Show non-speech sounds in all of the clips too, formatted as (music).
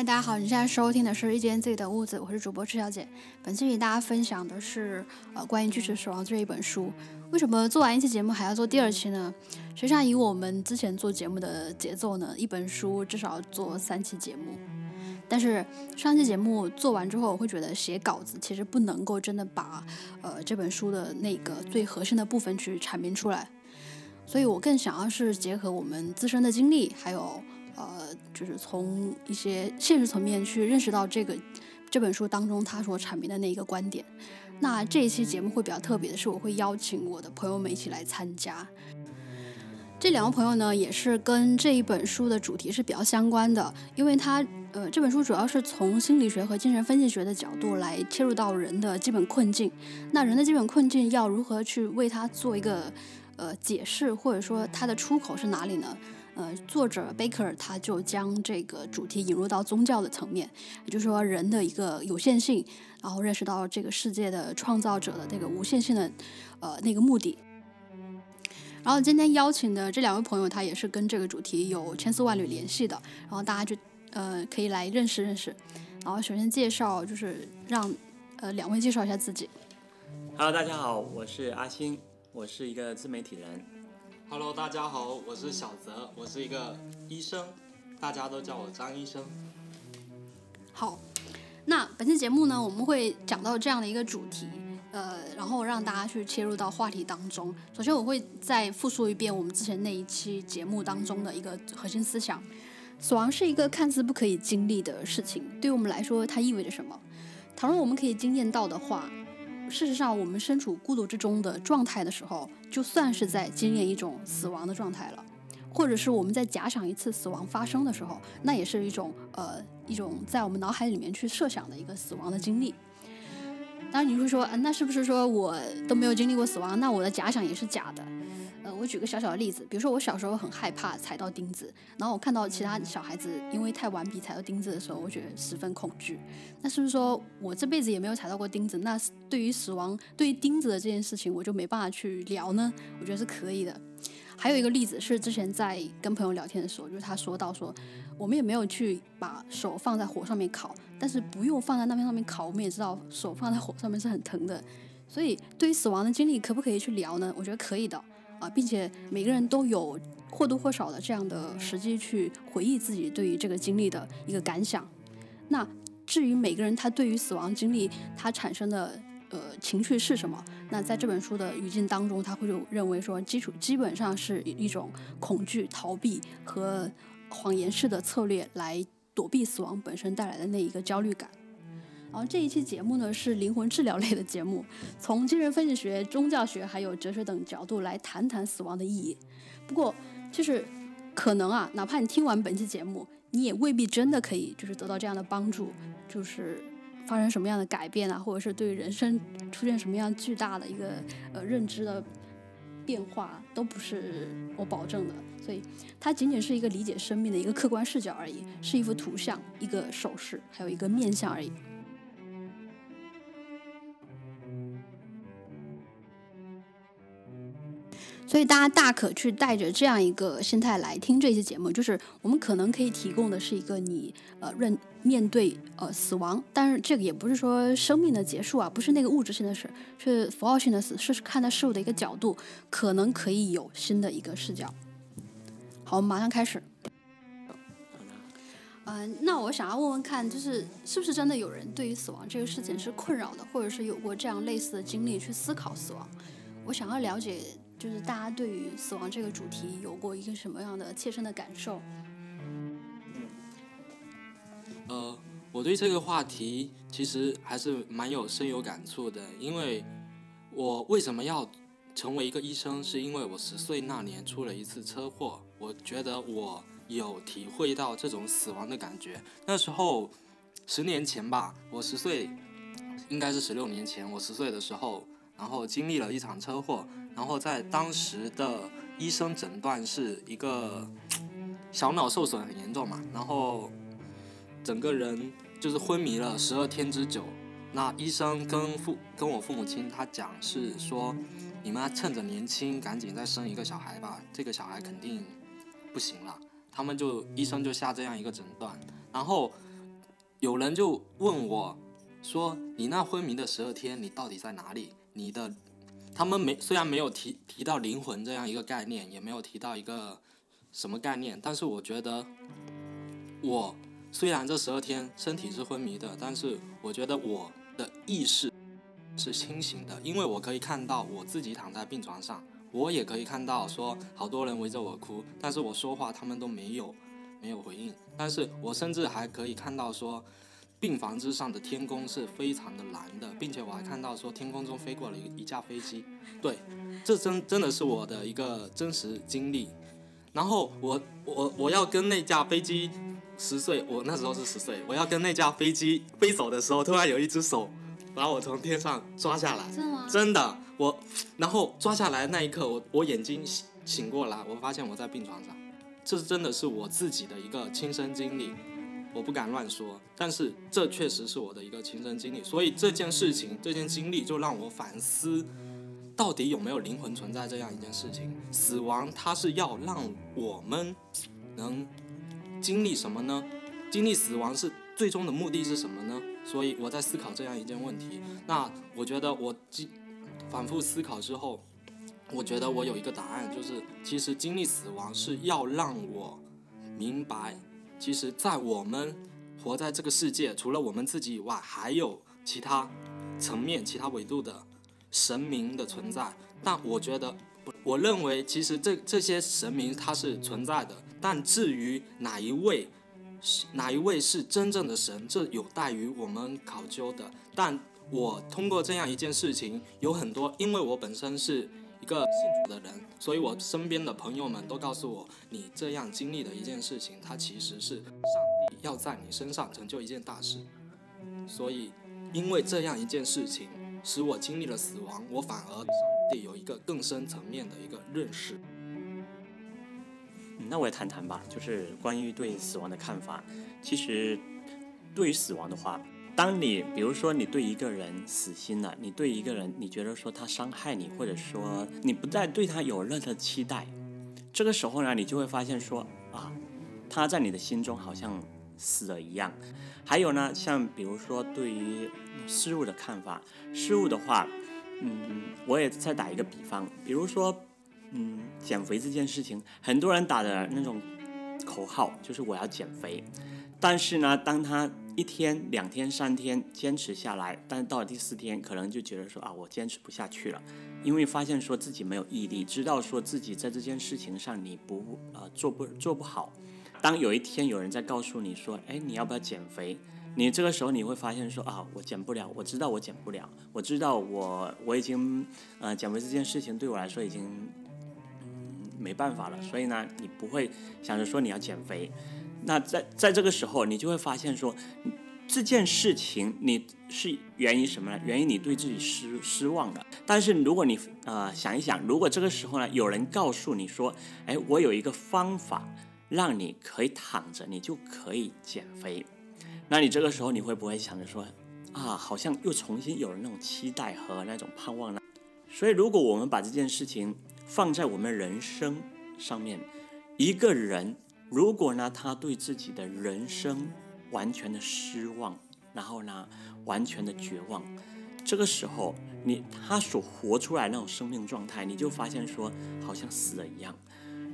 大家好！你现在收听的是一间自己的屋子，我是主播赤小姐。本期与大家分享的是呃关于《巨齿死亡》这一本书。为什么做完一期节目还要做第二期呢？实际上，以我们之前做节目的节奏呢，一本书至少要做三期节目。但是上期节目做完之后，我会觉得写稿子其实不能够真的把呃这本书的那个最核心的部分去阐明出来，所以我更想要是结合我们自身的经历，还有。呃，就是从一些现实层面去认识到这个这本书当中他所阐明的那一个观点。那这一期节目会比较特别的是，我会邀请我的朋友们一起来参加。这两个朋友呢，也是跟这一本书的主题是比较相关的，因为他呃这本书主要是从心理学和精神分析学的角度来切入到人的基本困境。那人的基本困境要如何去为他做一个呃解释，或者说他的出口是哪里呢？呃，作者贝克尔他就将这个主题引入到宗教的层面，也就是说人的一个有限性，然后认识到这个世界的创造者的那个无限性的呃那个目的。然后今天邀请的这两位朋友，他也是跟这个主题有千丝万缕联系的，然后大家就呃可以来认识认识。然后首先介绍就是让呃两位介绍一下自己。Hello，大家好，我是阿星，我是一个自媒体人。Hello，大家好，我是小泽，我是一个医生，大家都叫我张医生。好，那本期节目呢，我们会讲到这样的一个主题，呃，然后让大家去切入到话题当中。首先，我会再复述一遍我们之前那一期节目当中的一个核心思想：死亡是一个看似不可以经历的事情，对于我们来说，它意味着什么？倘若我们可以经验到的话。事实上，我们身处孤独之中的状态的时候，就算是在经历一种死亡的状态了；或者是我们在假想一次死亡发生的时候，那也是一种呃一种在我们脑海里面去设想的一个死亡的经历。当然，你会说，嗯，那是不是说我都没有经历过死亡，那我的假想也是假的？呃，我举个小小的例子，比如说我小时候很害怕踩到钉子，然后我看到其他小孩子因为太顽皮踩到钉子的时候，我觉得十分恐惧。那是不是说我这辈子也没有踩到过钉子？那对于死亡，对于钉子的这件事情，我就没办法去聊呢？我觉得是可以的。还有一个例子是之前在跟朋友聊天的时候，就是他说到说，我们也没有去把手放在火上面烤，但是不用放在那边上面烤，我们也知道手放在火上面是很疼的。所以对于死亡的经历，可不可以去聊呢？我觉得可以的。啊，并且每个人都有或多或少的这样的时机去回忆自己对于这个经历的一个感想。那至于每个人他对于死亡经历他产生的呃情绪是什么？那在这本书的语境当中，他会认为说基础基本上是一种恐惧、逃避和谎言式的策略来躲避死亡本身带来的那一个焦虑感。然后这一期节目呢是灵魂治疗类的节目，从精神分析学、宗教学还有哲学等角度来谈谈死亡的意义。不过就是可能啊，哪怕你听完本期节目，你也未必真的可以就是得到这样的帮助，就是发生什么样的改变啊，或者是对人生出现什么样巨大的一个呃认知的变化，都不是我保证的。所以它仅仅是一个理解生命的一个客观视角而已，是一幅图像、一个手势，还有一个面相而已。所以大家大可去带着这样一个心态来听这期节目，就是我们可能可以提供的是一个你呃认面对呃死亡，但是这个也不是说生命的结束啊，不是那个物质性的事，是符号性的死，是看待事物的一个角度，可能可以有新的一个视角。好，我们马上开始。嗯，那我想要问问看，就是是不是真的有人对于死亡这个事情是困扰的，或者是有过这样类似的经历去思考死亡？我想要了解。就是大家对于死亡这个主题有过一个什么样的切身的感受？呃，我对这个话题其实还是蛮有深有感触的，因为我为什么要成为一个医生？是因为我十岁那年出了一次车祸，我觉得我有体会到这种死亡的感觉。那时候十年前吧，我十岁，应该是十六年前，我十岁的时候。然后经历了一场车祸，然后在当时的医生诊断是一个小脑受损很严重嘛，然后整个人就是昏迷了十二天之久。那医生跟父跟我父母亲他讲是说，你们趁着年轻赶紧再生一个小孩吧，这个小孩肯定不行了。他们就医生就下这样一个诊断，然后有人就问我，说你那昏迷的十二天，你到底在哪里？你的，他们没虽然没有提提到灵魂这样一个概念，也没有提到一个什么概念，但是我觉得，我虽然这十二天身体是昏迷的，但是我觉得我的意识是清醒的，因为我可以看到我自己躺在病床上，我也可以看到说好多人围着我哭，但是我说话他们都没有。没有回应，但是我甚至还可以看到说，病房之上的天空是非常的蓝的，并且我还看到说天空中飞过了一一架飞机，对，这真真的是我的一个真实经历。然后我我我要跟那架飞机十岁，我那时候是十岁，我要跟那架飞机飞走的时候，突然有一只手把我从天上抓下来，真的吗？真的，我然后抓下来那一刻，我我眼睛醒醒过来，我发现我在病床上。这真的是我自己的一个亲身经历，我不敢乱说，但是这确实是我的一个亲身经历，所以这件事情、这件经历就让我反思，到底有没有灵魂存在这样一件事情？死亡它是要让我们能经历什么呢？经历死亡是最终的目的是什么呢？所以我在思考这样一件问题。那我觉得我经反复思考之后。我觉得我有一个答案，就是其实经历死亡是要让我明白，其实，在我们活在这个世界，除了我们自己以外，还有其他层面、其他维度的神明的存在。但我觉得，我认为其实这这些神明它是存在的，但至于哪一位是哪一位是真正的神，这有待于我们考究的。但我通过这样一件事情，有很多，因为我本身是。一个信主的人，所以我身边的朋友们都告诉我，你这样经历的一件事情，它其实是上帝要在你身上成就一件大事。所以，因为这样一件事情，使我经历了死亡，我反而对上帝有一个更深层面的一个认识。那我也谈谈吧，就是关于对死亡的看法。其实，对于死亡的话。当你比如说你对一个人死心了，你对一个人你觉得说他伤害你，或者说你不再对他有任何期待，这个时候呢，你就会发现说啊，他在你的心中好像死了一样。还有呢，像比如说对于事物的看法，事物的话，嗯，我也再打一个比方，比如说，嗯，减肥这件事情，很多人打的那种口号就是我要减肥，但是呢，当他一天、两天、三天坚持下来，但是到了第四天，可能就觉得说啊，我坚持不下去了，因为发现说自己没有毅力，知道说自己在这件事情上你不呃做不做不好。当有一天有人在告诉你说，哎，你要不要减肥？你这个时候你会发现说啊，我减不了，我知道我减不了，我知道我我已经呃减肥这件事情对我来说已经嗯没办法了，所以呢，你不会想着说你要减肥。那在在这个时候，你就会发现说，这件事情你是源于什么呢？源于你对自己失失望了。但是如果你呃想一想，如果这个时候呢，有人告诉你说，哎，我有一个方法，让你可以躺着，你就可以减肥，那你这个时候你会不会想着说，啊，好像又重新有了那种期待和那种盼望呢？所以，如果我们把这件事情放在我们人生上面，一个人。如果呢，他对自己的人生完全的失望，然后呢，完全的绝望，这个时候，你他所活出来那种生命状态，你就发现说，好像死了一样。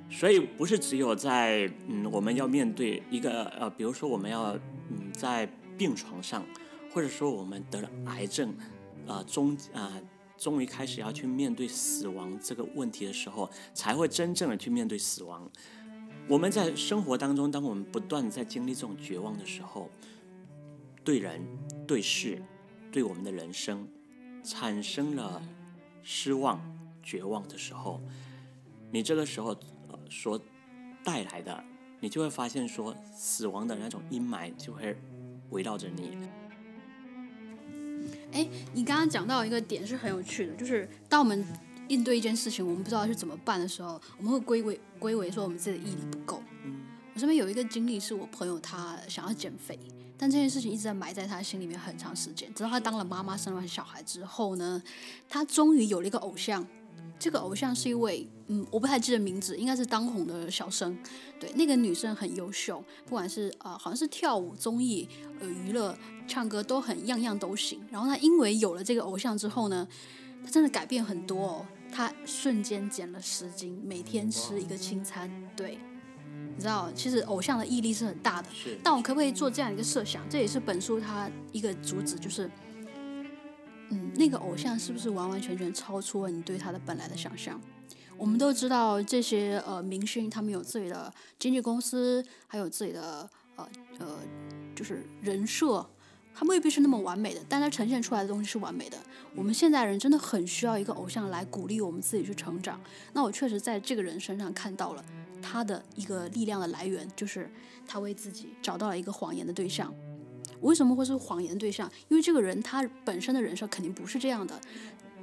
所以不是只有在嗯，我们要面对一个呃，比如说我们要嗯在病床上，或者说我们得了癌症，啊终啊终于开始要去面对死亡这个问题的时候，才会真正的去面对死亡。我们在生活当中，当我们不断在经历这种绝望的时候，对人、对事、对我们的人生产生了失望、绝望的时候，你这个时候所带来的，你就会发现说，死亡的那种阴霾就会围绕着你。哎，你刚刚讲到一个点是很有趣的，就是当我们。应对一件事情，我们不知道是怎么办的时候，我们会归为归为说我们自己的毅力不够。我这边有一个经历，是我朋友他想要减肥，但这件事情一直在埋在他心里面很长时间。直到他当了妈妈，生完小孩之后呢，他终于有了一个偶像，这个偶像是一位，嗯，我不太记得名字，应该是当红的小生。对，那个女生很优秀，不管是呃，好像是跳舞、综艺、呃，娱乐、唱歌都很样样都行。然后她因为有了这个偶像之后呢，她真的改变很多哦。她瞬间减了十斤，每天吃一个清餐。对，你知道，其实偶像的毅力是很大的。是但我可不可以做这样一个设想？这也是本书它一个主旨，就是，嗯，那个偶像是不是完完全全超出了你对他的本来的想象？我们都知道这些呃明星，他们有自己的经纪公司，还有自己的呃呃就是人设，他未必是那么完美的，但他呈现出来的东西是完美的。我们现在人真的很需要一个偶像来鼓励我们自己去成长。那我确实在这个人身上看到了他的一个力量的来源，就是他为自己找到了一个谎言的对象。为什么会是谎言的对象？因为这个人他本身的人设肯定不是这样的。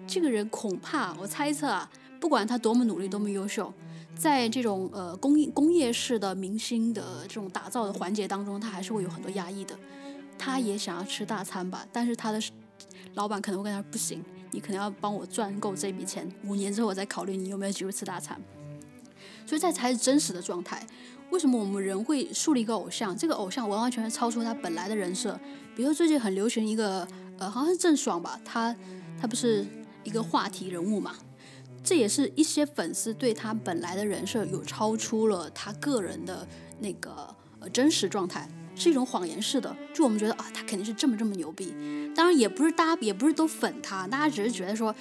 这个人恐怕我猜测啊，不管他多么努力、多么优秀，在这种呃工业工业式的明星的这种打造的环节当中，他还是会有很多压抑的。他也想要吃大餐吧，但是他的老板可能会跟他说不行，你可能要帮我赚够这笔钱，五年之后我再考虑你有没有机会吃大餐。所以这才是真实的状态。为什么我们人会树立一个偶像？这个偶像完完全全超出他本来的人设。比如说最近很流行一个，呃，好像是郑爽吧，她她不是一个话题人物嘛？这也是一些粉丝对他本来的人设有超出了他个人的那个呃真实状态，是一种谎言式的。就我们觉得啊，他肯定是这么这么牛逼。当然也不是大家也不是都粉他，大家只是觉得说。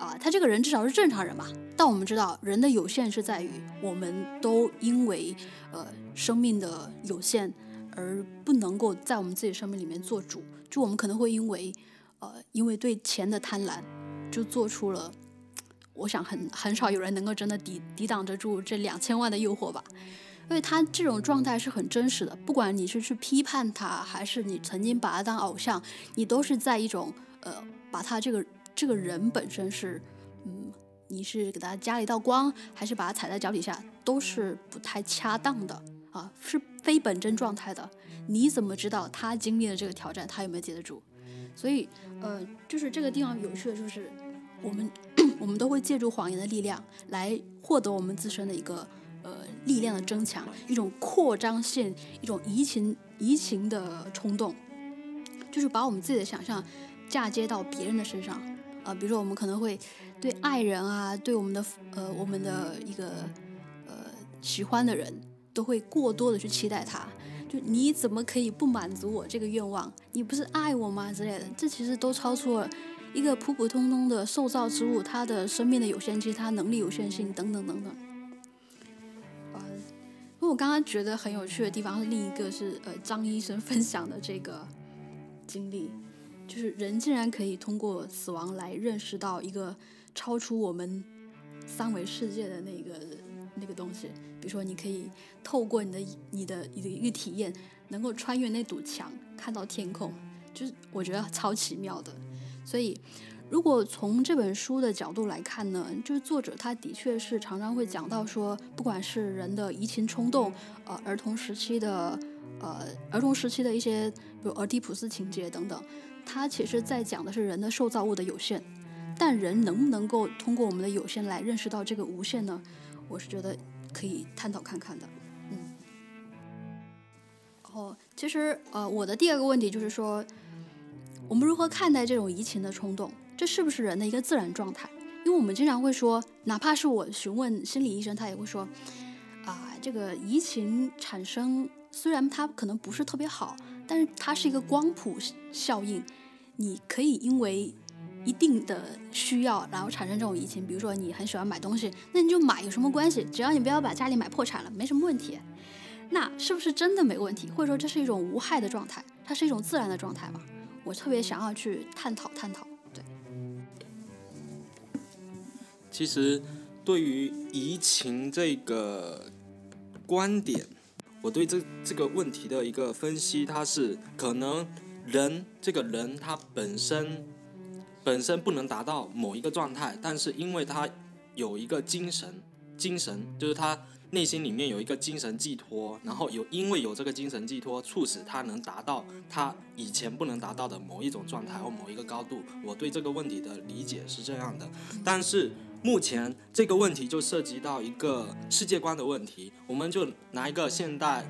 啊，他这个人至少是正常人嘛。但我们知道，人的有限是在于，我们都因为呃生命的有限而不能够在我们自己生命里面做主。就我们可能会因为呃因为对钱的贪婪，就做出了，我想很很少有人能够真的抵抵挡得住这两千万的诱惑吧。因为他这种状态是很真实的，不管你是去批判他，还是你曾经把他当偶像，你都是在一种呃把他这个。这个人本身是，嗯，你是给他加了一道光，还是把他踩在脚底下，都是不太恰当的啊，是非本真状态的。你怎么知道他经历了这个挑战，他有没有接得住？所以，呃，就是这个地方有趣的就是，我们 (coughs) 我们都会借助谎言的力量来获得我们自身的一个呃力量的增强，一种扩张性，一种移情移情的冲动，就是把我们自己的想象嫁接到别人的身上。啊，比如说我们可能会对爱人啊，对我们的呃我们的一个呃喜欢的人，都会过多的去期待他。就你怎么可以不满足我这个愿望？你不是爱我吗？之类的，这其实都超出了一个普普通通的受造之物，它的生命的有限期，它能力有限性等等等等。呃，那我刚刚觉得很有趣的地方是另一个是呃张医生分享的这个经历。就是人竟然可以通过死亡来认识到一个超出我们三维世界的那个那个东西，比如说你可以透过你的你的你的一个体验，能够穿越那堵墙看到天空，就是我觉得超奇妙的。所以，如果从这本书的角度来看呢，就是作者他的确是常常会讲到说，不管是人的移情冲动，呃，儿童时期的呃儿童时期的一些，比如俄狄浦斯情节等等。他其实在讲的是人的受造物的有限，但人能不能够通过我们的有限来认识到这个无限呢？我是觉得可以探讨看看的。嗯，然后其实呃，我的第二个问题就是说，我们如何看待这种移情的冲动？这是不是人的一个自然状态？因为我们经常会说，哪怕是我询问心理医生，他也会说，啊，这个移情产生虽然它可能不是特别好，但是它是一个光谱效应。你可以因为一定的需要，然后产生这种移情。比如说你很喜欢买东西，那你就买，有什么关系？只要你不要把家里买破产了，没什么问题。那是不是真的没问题？或者说这是一种无害的状态？它是一种自然的状态吗？我特别想要去探讨探讨。其实对于移情这个观点，我对这这个问题的一个分析，它是可能。人这个人他本身本身不能达到某一个状态，但是因为他有一个精神，精神就是他内心里面有一个精神寄托，然后有因为有这个精神寄托，促使他能达到他以前不能达到的某一种状态或某一个高度。我对这个问题的理解是这样的，但是目前这个问题就涉及到一个世界观的问题，我们就拿一个现代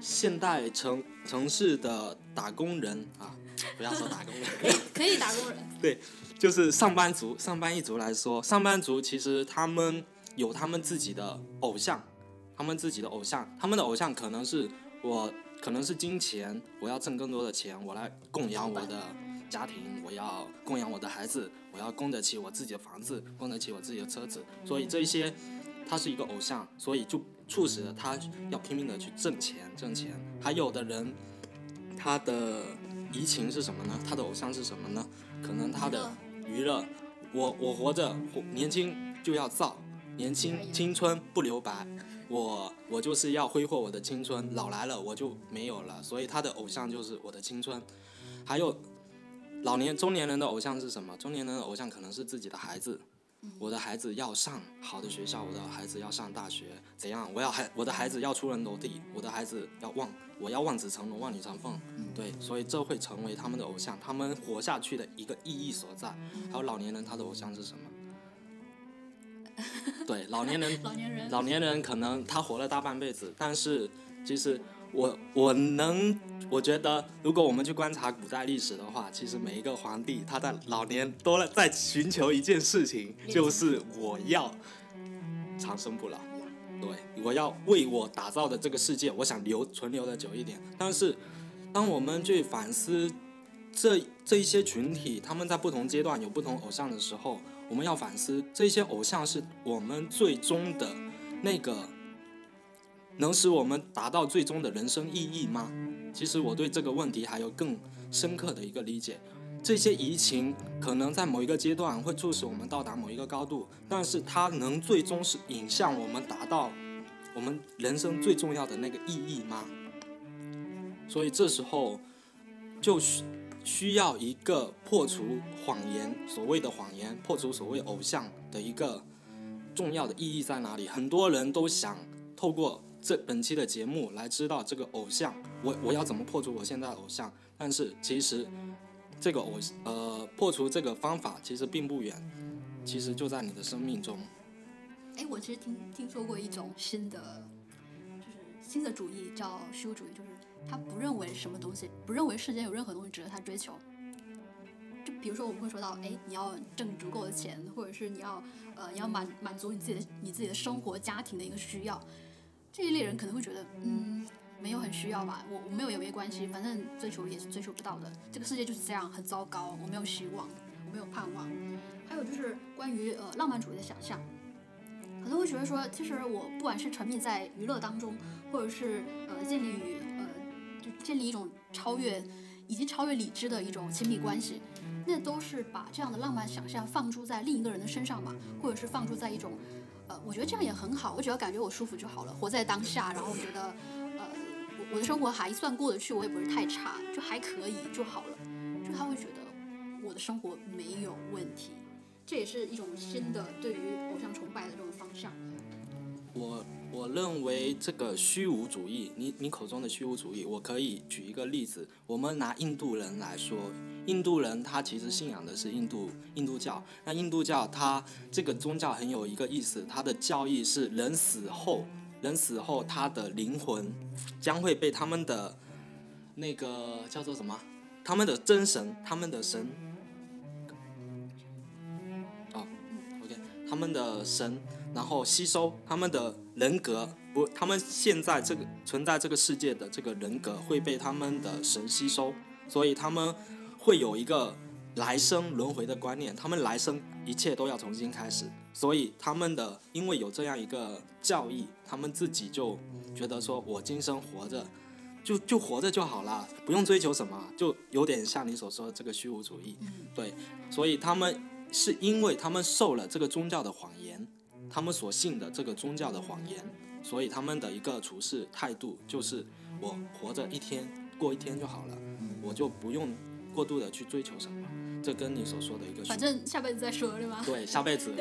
现代城城市的打工人啊，不要说打工人，(laughs) 可以打工人，(laughs) 对就是上班族、上班一族来说，上班族其实他们有他们自己的偶像，他们自己的偶像，他们的偶像可能是我，可能是金钱，我要挣更多的钱，我来供养我的家庭，我要供养我的孩子，我要供得起我自己的房子，供得起我自己的车子，所以这些他是一个偶像，所以就促使了他要拼命的去挣钱，挣钱。还有的人，他的移情是什么呢？他的偶像是什么呢？可能他的娱乐，我我活着活年轻就要造，年轻青春不留白，我我就是要挥霍我的青春，老来了我就没有了，所以他的偶像就是我的青春。还有老年中年人的偶像是什么？中年人的偶像可能是自己的孩子，我的孩子要上好的学校，我的孩子要上大学，怎样？我要孩我的孩子要出人头地，我的孩子要望我要望子成龙，望女成凤。对，所以这会成为他们的偶像，他们活下去的一个意义所在。还有老年人，他的偶像是什么？(laughs) 对，老年人，老年人，老年人可能他活了大半辈子，但是其实我我能，我觉得如果我们去观察古代历史的话，其实每一个皇帝他的老年都在寻求一件事情，就是我要长生不老。对，我要为我打造的这个世界，我想留存留的久一点。但是，当我们去反思这这一些群体，他们在不同阶段有不同偶像的时候，我们要反思这些偶像是我们最终的那个能使我们达到最终的人生意义吗？其实我对这个问题还有更深刻的一个理解。这些移情可能在某一个阶段会促使我们到达某一个高度，但是它能最终是引向我们达到我们人生最重要的那个意义吗？所以这时候就需需要一个破除谎言，所谓的谎言，破除所谓偶像的一个重要的意义在哪里？很多人都想透过这本期的节目来知道这个偶像，我我要怎么破除我现在的偶像？但是其实这个偶呃破除这个方法其实并不远，其实就在你的生命中。哎，我其实听听说过一种新的，就是新的主义叫虚无主义，就是他不认为什么东西，不认为世间有任何东西值得他追求。就比如说我们会说到，哎，你要挣足够的钱，或者是你要呃你要满满足你自己的你自己的生活家庭的一个需要，这一类人可能会觉得，嗯。没有很需要吧，我我没有也没关系，反正追求也是追求不到的。这个世界就是这样，很糟糕，我没有希望，我没有盼望。还有就是关于呃浪漫主义的想象，可能会觉得说，其实我不管是沉迷在娱乐当中，或者是呃建立于呃就建立一种超越已经超越理智的一种亲密关系，那都是把这样的浪漫想象放诸在另一个人的身上嘛，或者是放诸在一种呃，我觉得这样也很好，我只要感觉我舒服就好了，活在当下，然后我觉得。呃，我我的生活还算过得去，我也不是太差，就还可以就好了。就他会觉得我的生活没有问题，这也是一种新的对于偶像崇拜的这种方向。我我认为这个虚无主义，你你口中的虚无主义，我可以举一个例子。我们拿印度人来说，印度人他其实信仰的是印度印度教。那印度教它这个宗教很有一个意思，它的教义是人死后。人死后，他的灵魂将会被他们的那个叫做什么？他们的真神，他们的神，哦，OK，他们的神，然后吸收他们的人格，不，他们现在这个存在这个世界的这个人格会被他们的神吸收，所以他们会有一个来生轮回的观念，他们来生一切都要重新开始。所以他们的因为有这样一个教义，他们自己就觉得说，我今生活着，就就活着就好了，不用追求什么，就有点像你所说的这个虚无主义。对，所以他们是因为他们受了这个宗教的谎言，他们所信的这个宗教的谎言，所以他们的一个处事态度就是我活着一天过一天就好了，我就不用过度的去追求什么。这跟你所说的一个，反正下辈子再说，对吧？对，下辈子，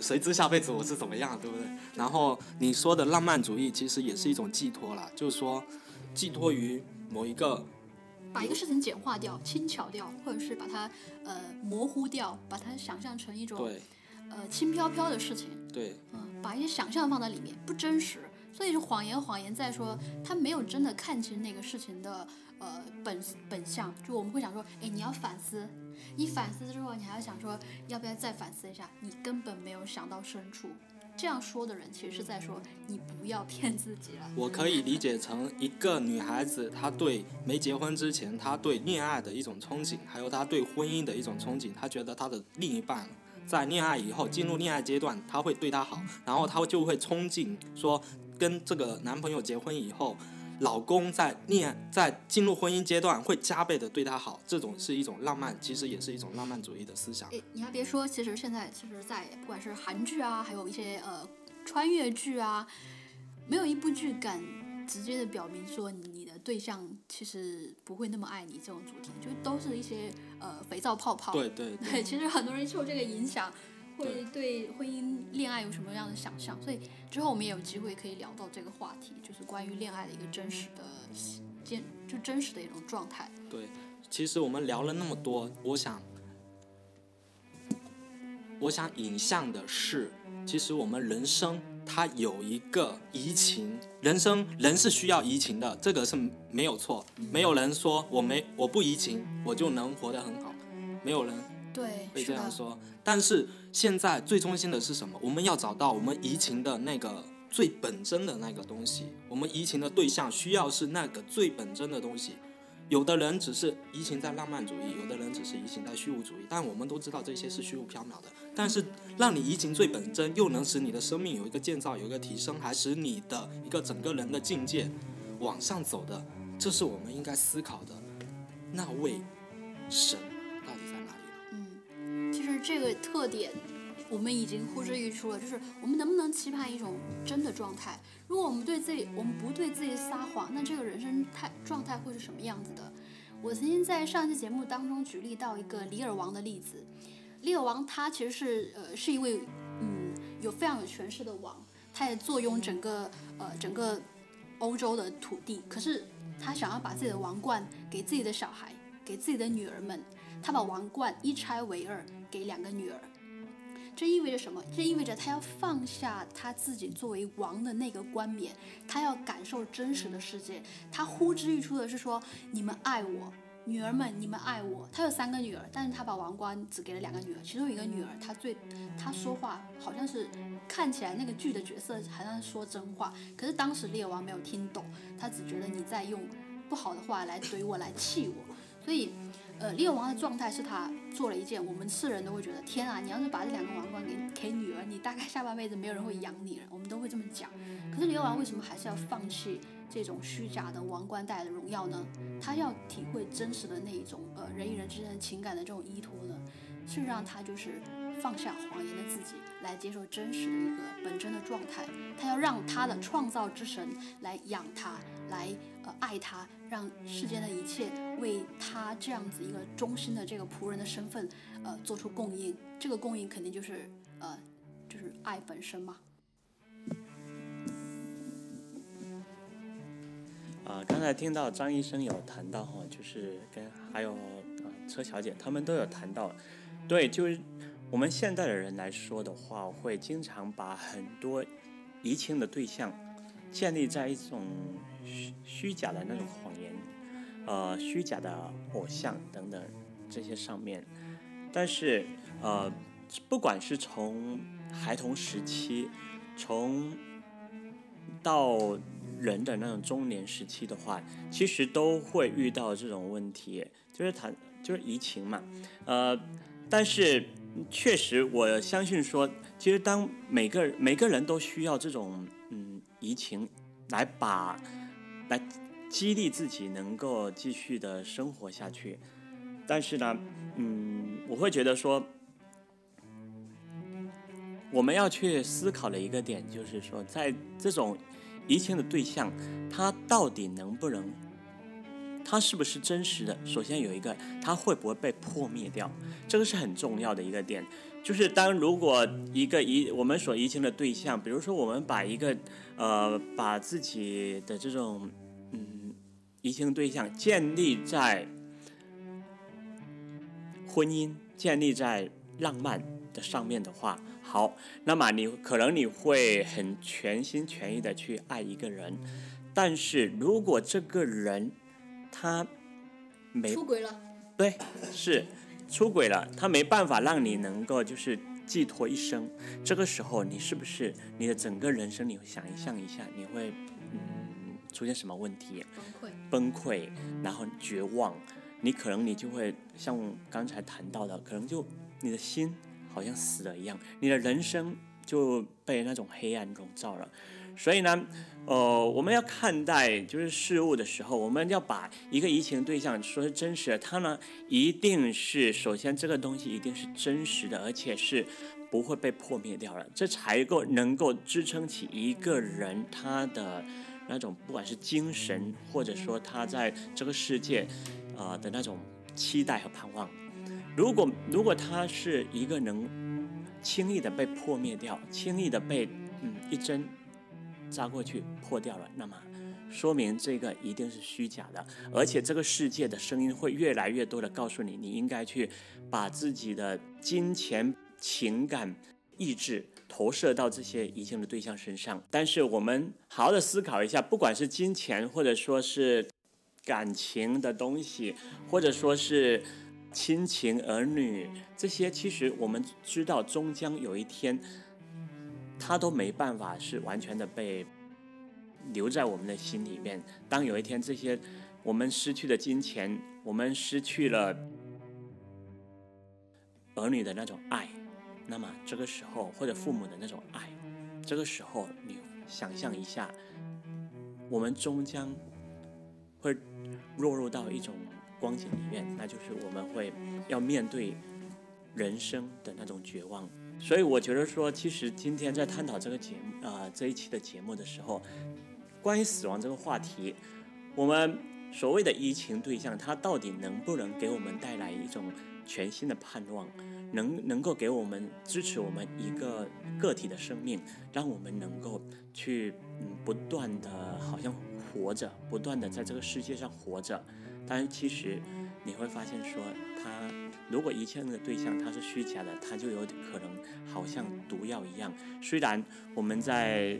谁知下辈子我是怎么样，对不对？然后你说的浪漫主义其实也是一种寄托啦，就是说，寄托于某一个，把一个事情简化掉、轻巧掉，或者是把它呃模糊掉，把它想象成一种，对，呃轻飘飘的事情，对，嗯，把一些想象放在里面，不真实。所以谎言，谎言在说他没有真的看清那个事情的呃本本相。就我们会想说，哎，你要反思，你反思之后，你还要想说，要不要再反思一下？你根本没有想到深处。这样说的人，其实是在说你不要骗自己了。我可以理解成一个女孩子，她对没结婚之前，她对恋爱的一种憧憬，还有她对婚姻的一种憧憬。她觉得她的另一半在恋爱以后进入恋爱阶段，他会对她好，然后她就会憧憬说，跟这个男朋友结婚以后，老公在恋在进入婚姻阶段会加倍的对她好。这种是一种浪漫，其实也是一种浪漫主义的思想。诶，你还别说，其实现在其实，在不管是韩剧啊，还有一些呃穿越剧啊，没有一部剧敢直接的表明说你的对象其实不会那么爱你这种主题，就都是一些呃肥皂泡泡。对对对，(laughs) 其实很多人受这个影响，会对对婚姻、恋爱有什么样的想象，所以之后我们也有机会可以聊到这个话题，就是关于恋爱的一个真实的见，就真实的一种状态。对，其实我们聊了那么多，我想，我想影像的是，其实我们人生它有一个移情，人生人是需要移情的，这个是没有错，没有人说我没我不移情我就能活得很好，没有人对，会，这样说。但是现在最中心的是什么？我们要找到我们移情的那个最本真的那个东西。我们移情的对象需要是那个最本真的东西。有的人只是移情在浪漫主义，有的人只是移情在虚无主义。但我们都知道这些是虚无缥缈的。但是让你移情最本真，又能使你的生命有一个建造，有一个提升，还使你的一个整个人的境界往上走的，这是我们应该思考的。那位神这个特点我们已经呼之欲出了，就是我们能不能期盼一种真的状态？如果我们对自己，我们不对自己撒谎，那这个人生态状态会是什么样子的？我曾经在上期节目当中举例到一个李尔王的例子，李尔王他其实是呃是一位嗯有非常有权势的王，他也坐拥整个呃整个欧洲的土地，可是他想要把自己的王冠给自己的小孩，给自己的女儿们，他把王冠一拆为二，给两个女儿。这意味着什么？这意味着他要放下他自己作为王的那个冠冕，他要感受真实的世界。他呼之欲出的是说：“你们爱我，女儿们，你们爱我。”他有三个女儿，但是他把王冠只给了两个女儿，其中一个女儿，她最，她说话好像是看起来那个剧的角色好像说真话，可是当时列王没有听懂，他只觉得你在用不好的话来怼我，来气我，所以。呃，猎王的状态是他做了一件我们世人都会觉得天啊，你要是把这两个王冠给给女儿，你大概下半辈子没有人会养你了，我们都会这么讲。可是猎王为什么还是要放弃这种虚假的王冠带来的荣耀呢？他要体会真实的那一种呃人与人之间的情感的这种依托呢？是让，他就是放下谎言的自己，来接受真实的一个本真的状态。他要让他的创造之神来养他，来呃爱他，让世间的一切为他这样子一个忠心的这个仆人的身份呃做出供应。这个供应肯定就是呃就是爱本身嘛。啊，刚才听到张医生有谈到哈，就是跟还有啊车小姐他们都有谈到，对，就是我们现代的人来说的话，会经常把很多移情的对象建立在一种虚虚假的那种谎言，呃，虚假的偶像等等这些上面，但是呃，不管是从孩童时期，从到人的那种中年时期的话，其实都会遇到这种问题，就是谈就是移情嘛，呃，但是确实我相信说，其实当每个每个人都需要这种嗯移情来把来激励自己能够继续的生活下去，但是呢，嗯，我会觉得说。我们要去思考的一个点就是说，在这种移情的对象，他到底能不能，他是不是真实的？首先有一个，他会不会被破灭掉？这个是很重要的一个点。就是当如果一个移我们所移情的对象，比如说我们把一个呃把自己的这种嗯移情对象建立在婚姻，建立在浪漫。的上面的话，好，那么你可能你会很全心全意的去爱一个人，但是如果这个人他没出轨了，对，是出轨了，他没办法让你能够就是寄托一生。这个时候，你是不是你的整个人生，你会想象一下，你会嗯出现什么问题？崩溃。崩溃，然后绝望，你可能你就会像刚才谈到的，可能就你的心好像死了一样，你的人生就被那种黑暗笼罩了。所以呢，呃，我们要看待就是事物的时候，我们要把一个移情对象说是真实的，它呢一定是首先这个东西一定是真实的，而且是不会被破灭掉了，这才够能够支撑起一个人他的那种不管是精神，或者说他在这个世界，呃的那种期待和盼望。如果如果他是一个能轻易的被破灭掉，轻易的被嗯一针。扎过去破掉了，那么说明这个一定是虚假的，而且这个世界的声音会越来越多的告诉你，你应该去把自己的金钱、情感、意志投射到这些移情的对象身上。但是我们好好的思考一下，不管是金钱，或者说是感情的东西，或者说是亲情、儿女这些，其实我们知道终将有一天。他都没办法是完全的被留在我们的心里面。当有一天这些我们失去了金钱，我们失去了儿女的那种爱，那么这个时候或者父母的那种爱，这个时候你想象一下，我们终将会落入到一种光景里面，那就是我们会要面对人生的那种绝望。所以我觉得说，其实今天在探讨这个节目啊这一期的节目的时候，关于死亡这个话题，我们所谓的移情对象，他到底能不能给我们带来一种全新的盼望，能能够给我们支持我们一个个体的生命，让我们能够去嗯不断的好像活着，不断的在这个世界上活着，但是其实你会发现说他。如果一切的对象它是虚假的，它就有可能好像毒药一样。虽然我们在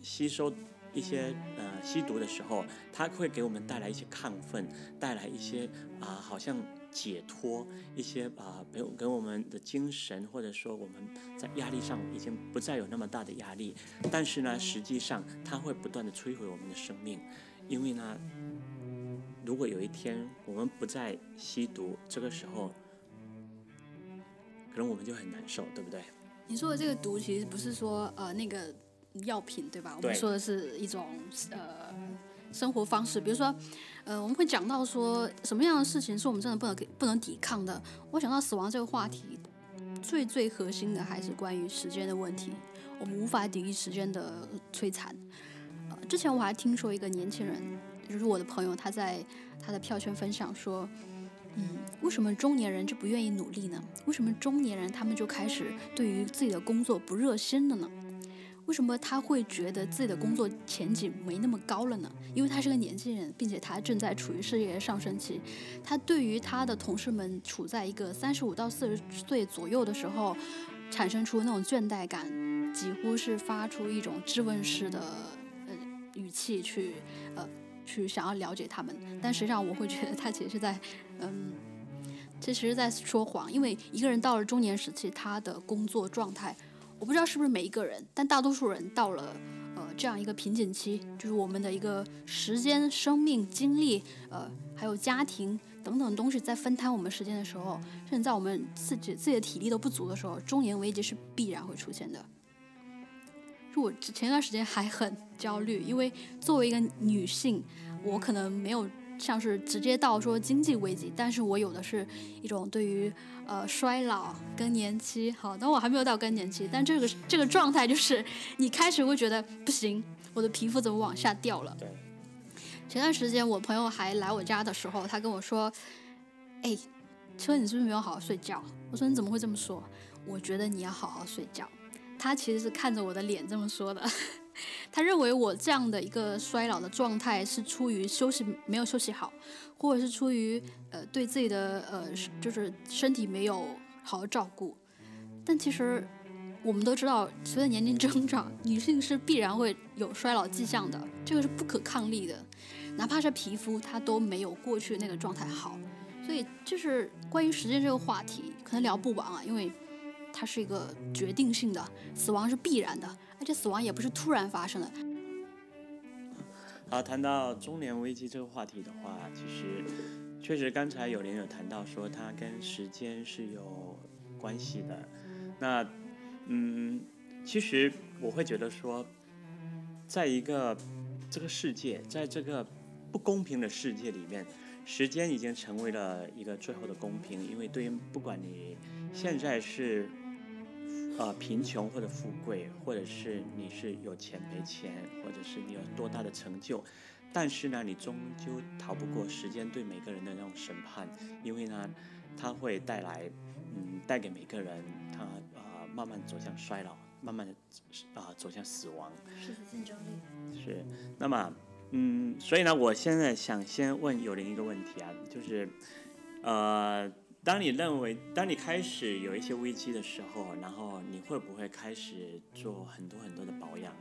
吸收一些呃吸毒的时候，它会给我们带来一些亢奋，带来一些啊好像解脱，一些啊给给我们的精神或者说我们在压力上已经不再有那么大的压力。但是呢，实际上它会不断的摧毁我们的生命，因为呢，如果有一天我们不再吸毒，这个时候。可能我们就很难受，对不对？你说的这个毒，其实不是说呃那个药品，对吧？我们说的是一种呃生活方式，比如说呃我们会讲到说什么样的事情是我们真的不能给不能抵抗的。我想到死亡这个话题，最最核心的还是关于时间的问题，我们无法抵御时间的摧残。呃，之前我还听说一个年轻人，就是我的朋友，他在他的票圈分享说。嗯，为什么中年人就不愿意努力呢？为什么中年人他们就开始对于自己的工作不热心了呢？为什么他会觉得自己的工作前景没那么高了呢？因为他是个年轻人，并且他正在处于事业上升期。他对于他的同事们处在一个三十五到四十岁左右的时候，产生出那种倦怠感，几乎是发出一种质问式的呃语气去呃。去想要了解他们，但实际上我会觉得他其实是在，嗯，其实是在说谎。因为一个人到了中年时期，他的工作状态，我不知道是不是每一个人，但大多数人到了呃这样一个瓶颈期，就是我们的一个时间、生命、精力，呃，还有家庭等等东西在分摊我们时间的时候，甚至在我们自己自己的体力都不足的时候，中年危机是必然会出现的。就我前段时间还很焦虑，因为作为一个女性，我可能没有像是直接到说经济危机，但是我有的是一种对于呃衰老更年期，好，但我还没有到更年期，但这个这个状态就是你开始会觉得不行，我的皮肤怎么往下掉了？对。前段时间我朋友还来我家的时候，他跟我说：“哎，车你是不是没有好好睡觉？”我说：“你怎么会这么说？我觉得你要好好睡觉。”他其实是看着我的脸这么说的，(laughs) 他认为我这样的一个衰老的状态是出于休息没有休息好，或者是出于呃对自己的呃就是身体没有好好照顾。但其实我们都知道，随着年龄增长，女性是必然会有衰老迹象的，这个是不可抗力的。哪怕是皮肤，它都没有过去那个状态好。所以，就是关于时间这个话题，可能聊不完啊，因为它是一个决定性的，死亡是必然的，而且死亡也不是突然发生的。好，谈到中年危机这个话题的话，其实确实刚才有人有谈到说它跟时间是有关系的。那，嗯，其实我会觉得说，在一个这个世界，在这个不公平的世界里面。时间已经成为了一个最后的公平，因为对于不管你现在是呃贫穷或者富贵，或者是你是有钱没钱，或者是你有多大的成就，但是呢，你终究逃不过时间对每个人的那种审判，因为呢，它会带来嗯带给每个人他啊慢慢走向衰老，慢慢的啊走向死亡。是竞争力。是，那么。嗯，所以呢，我现在想先问友林一个问题啊，就是，呃，当你认为，当你开始有一些危机的时候，然后你会不会开始做很多很多的保养？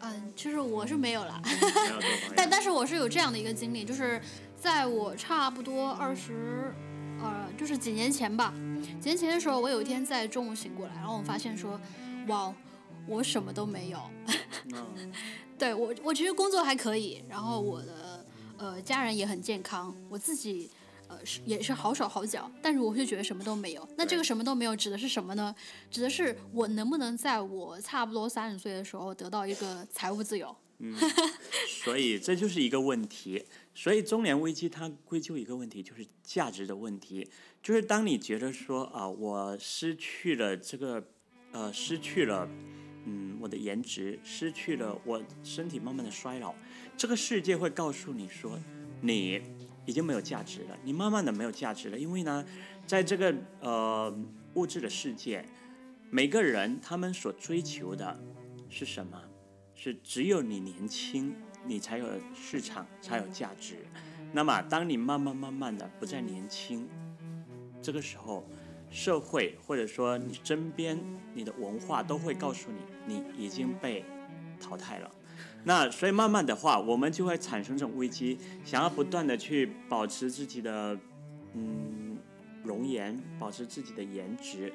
嗯，其实我是没有了，没有做保 (laughs) 养。但但是我是有这样的一个经历，就是在我差不多二十，呃，就是几年前吧，几年前的时候，我有一天在中午醒过来，然后我发现说，哇，我什么都没有。(laughs) 对我，我其实工作还可以，然后我的呃家人也很健康，我自己呃是也是好手好脚，但是我却觉得什么都没有。那这个什么都没有指的是什么呢？指的是我能不能在我差不多三十岁的时候得到一个财务自由？嗯，所以这就是一个问题。所以中年危机它归咎一个问题，就是价值的问题。就是当你觉得说啊，我失去了这个呃失去了。嗯，我的颜值失去了，我身体慢慢的衰老，这个世界会告诉你说，你已经没有价值了，你慢慢的没有价值了，因为呢，在这个呃物质的世界，每个人他们所追求的是什么？是只有你年轻，你才有市场，才有价值。那么当你慢慢慢慢的不再年轻，这个时候。社会或者说你身边、你的文化都会告诉你，你已经被淘汰了。那所以慢慢的话，我们就会产生这种危机，想要不断的去保持自己的嗯容颜，保持自己的颜值，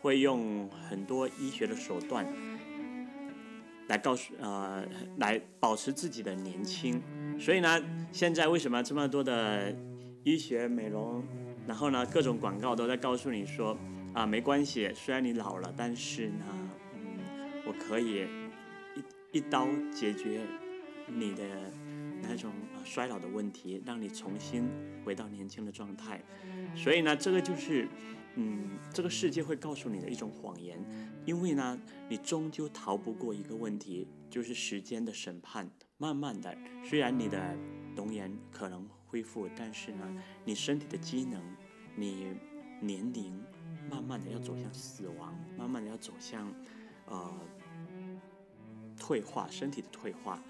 会用很多医学的手段来告诉呃来保持自己的年轻。所以呢，现在为什么这么多的医学美容？然后呢，各种广告都在告诉你说，啊，没关系，虽然你老了，但是呢，嗯，我可以一刀解决你的那种衰老的问题，让你重新回到年轻的状态。所以呢，这个就是，嗯，这个世界会告诉你的一种谎言，因为呢，你终究逃不过一个问题，就是时间的审判。慢慢的，虽然你的容颜可能恢复，但是呢，你身体的机能。你年龄慢慢的要走向死亡，慢慢的要走向呃退化，身体的退化，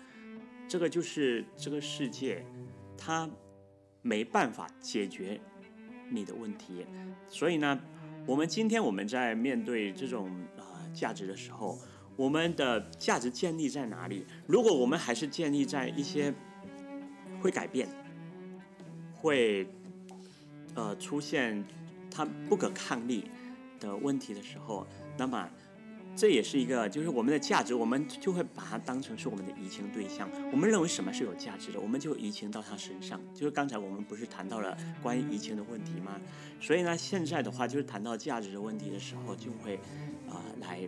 这个就是这个世界它没办法解决你的问题。所以呢，我们今天我们在面对这种呃价值的时候，我们的价值建立在哪里？如果我们还是建立在一些会改变，会。呃，出现它不可抗力的问题的时候，那么这也是一个，就是我们的价值，我们就会把它当成是我们的移情对象。我们认为什么是有价值的，我们就移情到他身上。就是刚才我们不是谈到了关于移情的问题吗？所以呢，现在的话就是谈到价值的问题的时候，就会啊来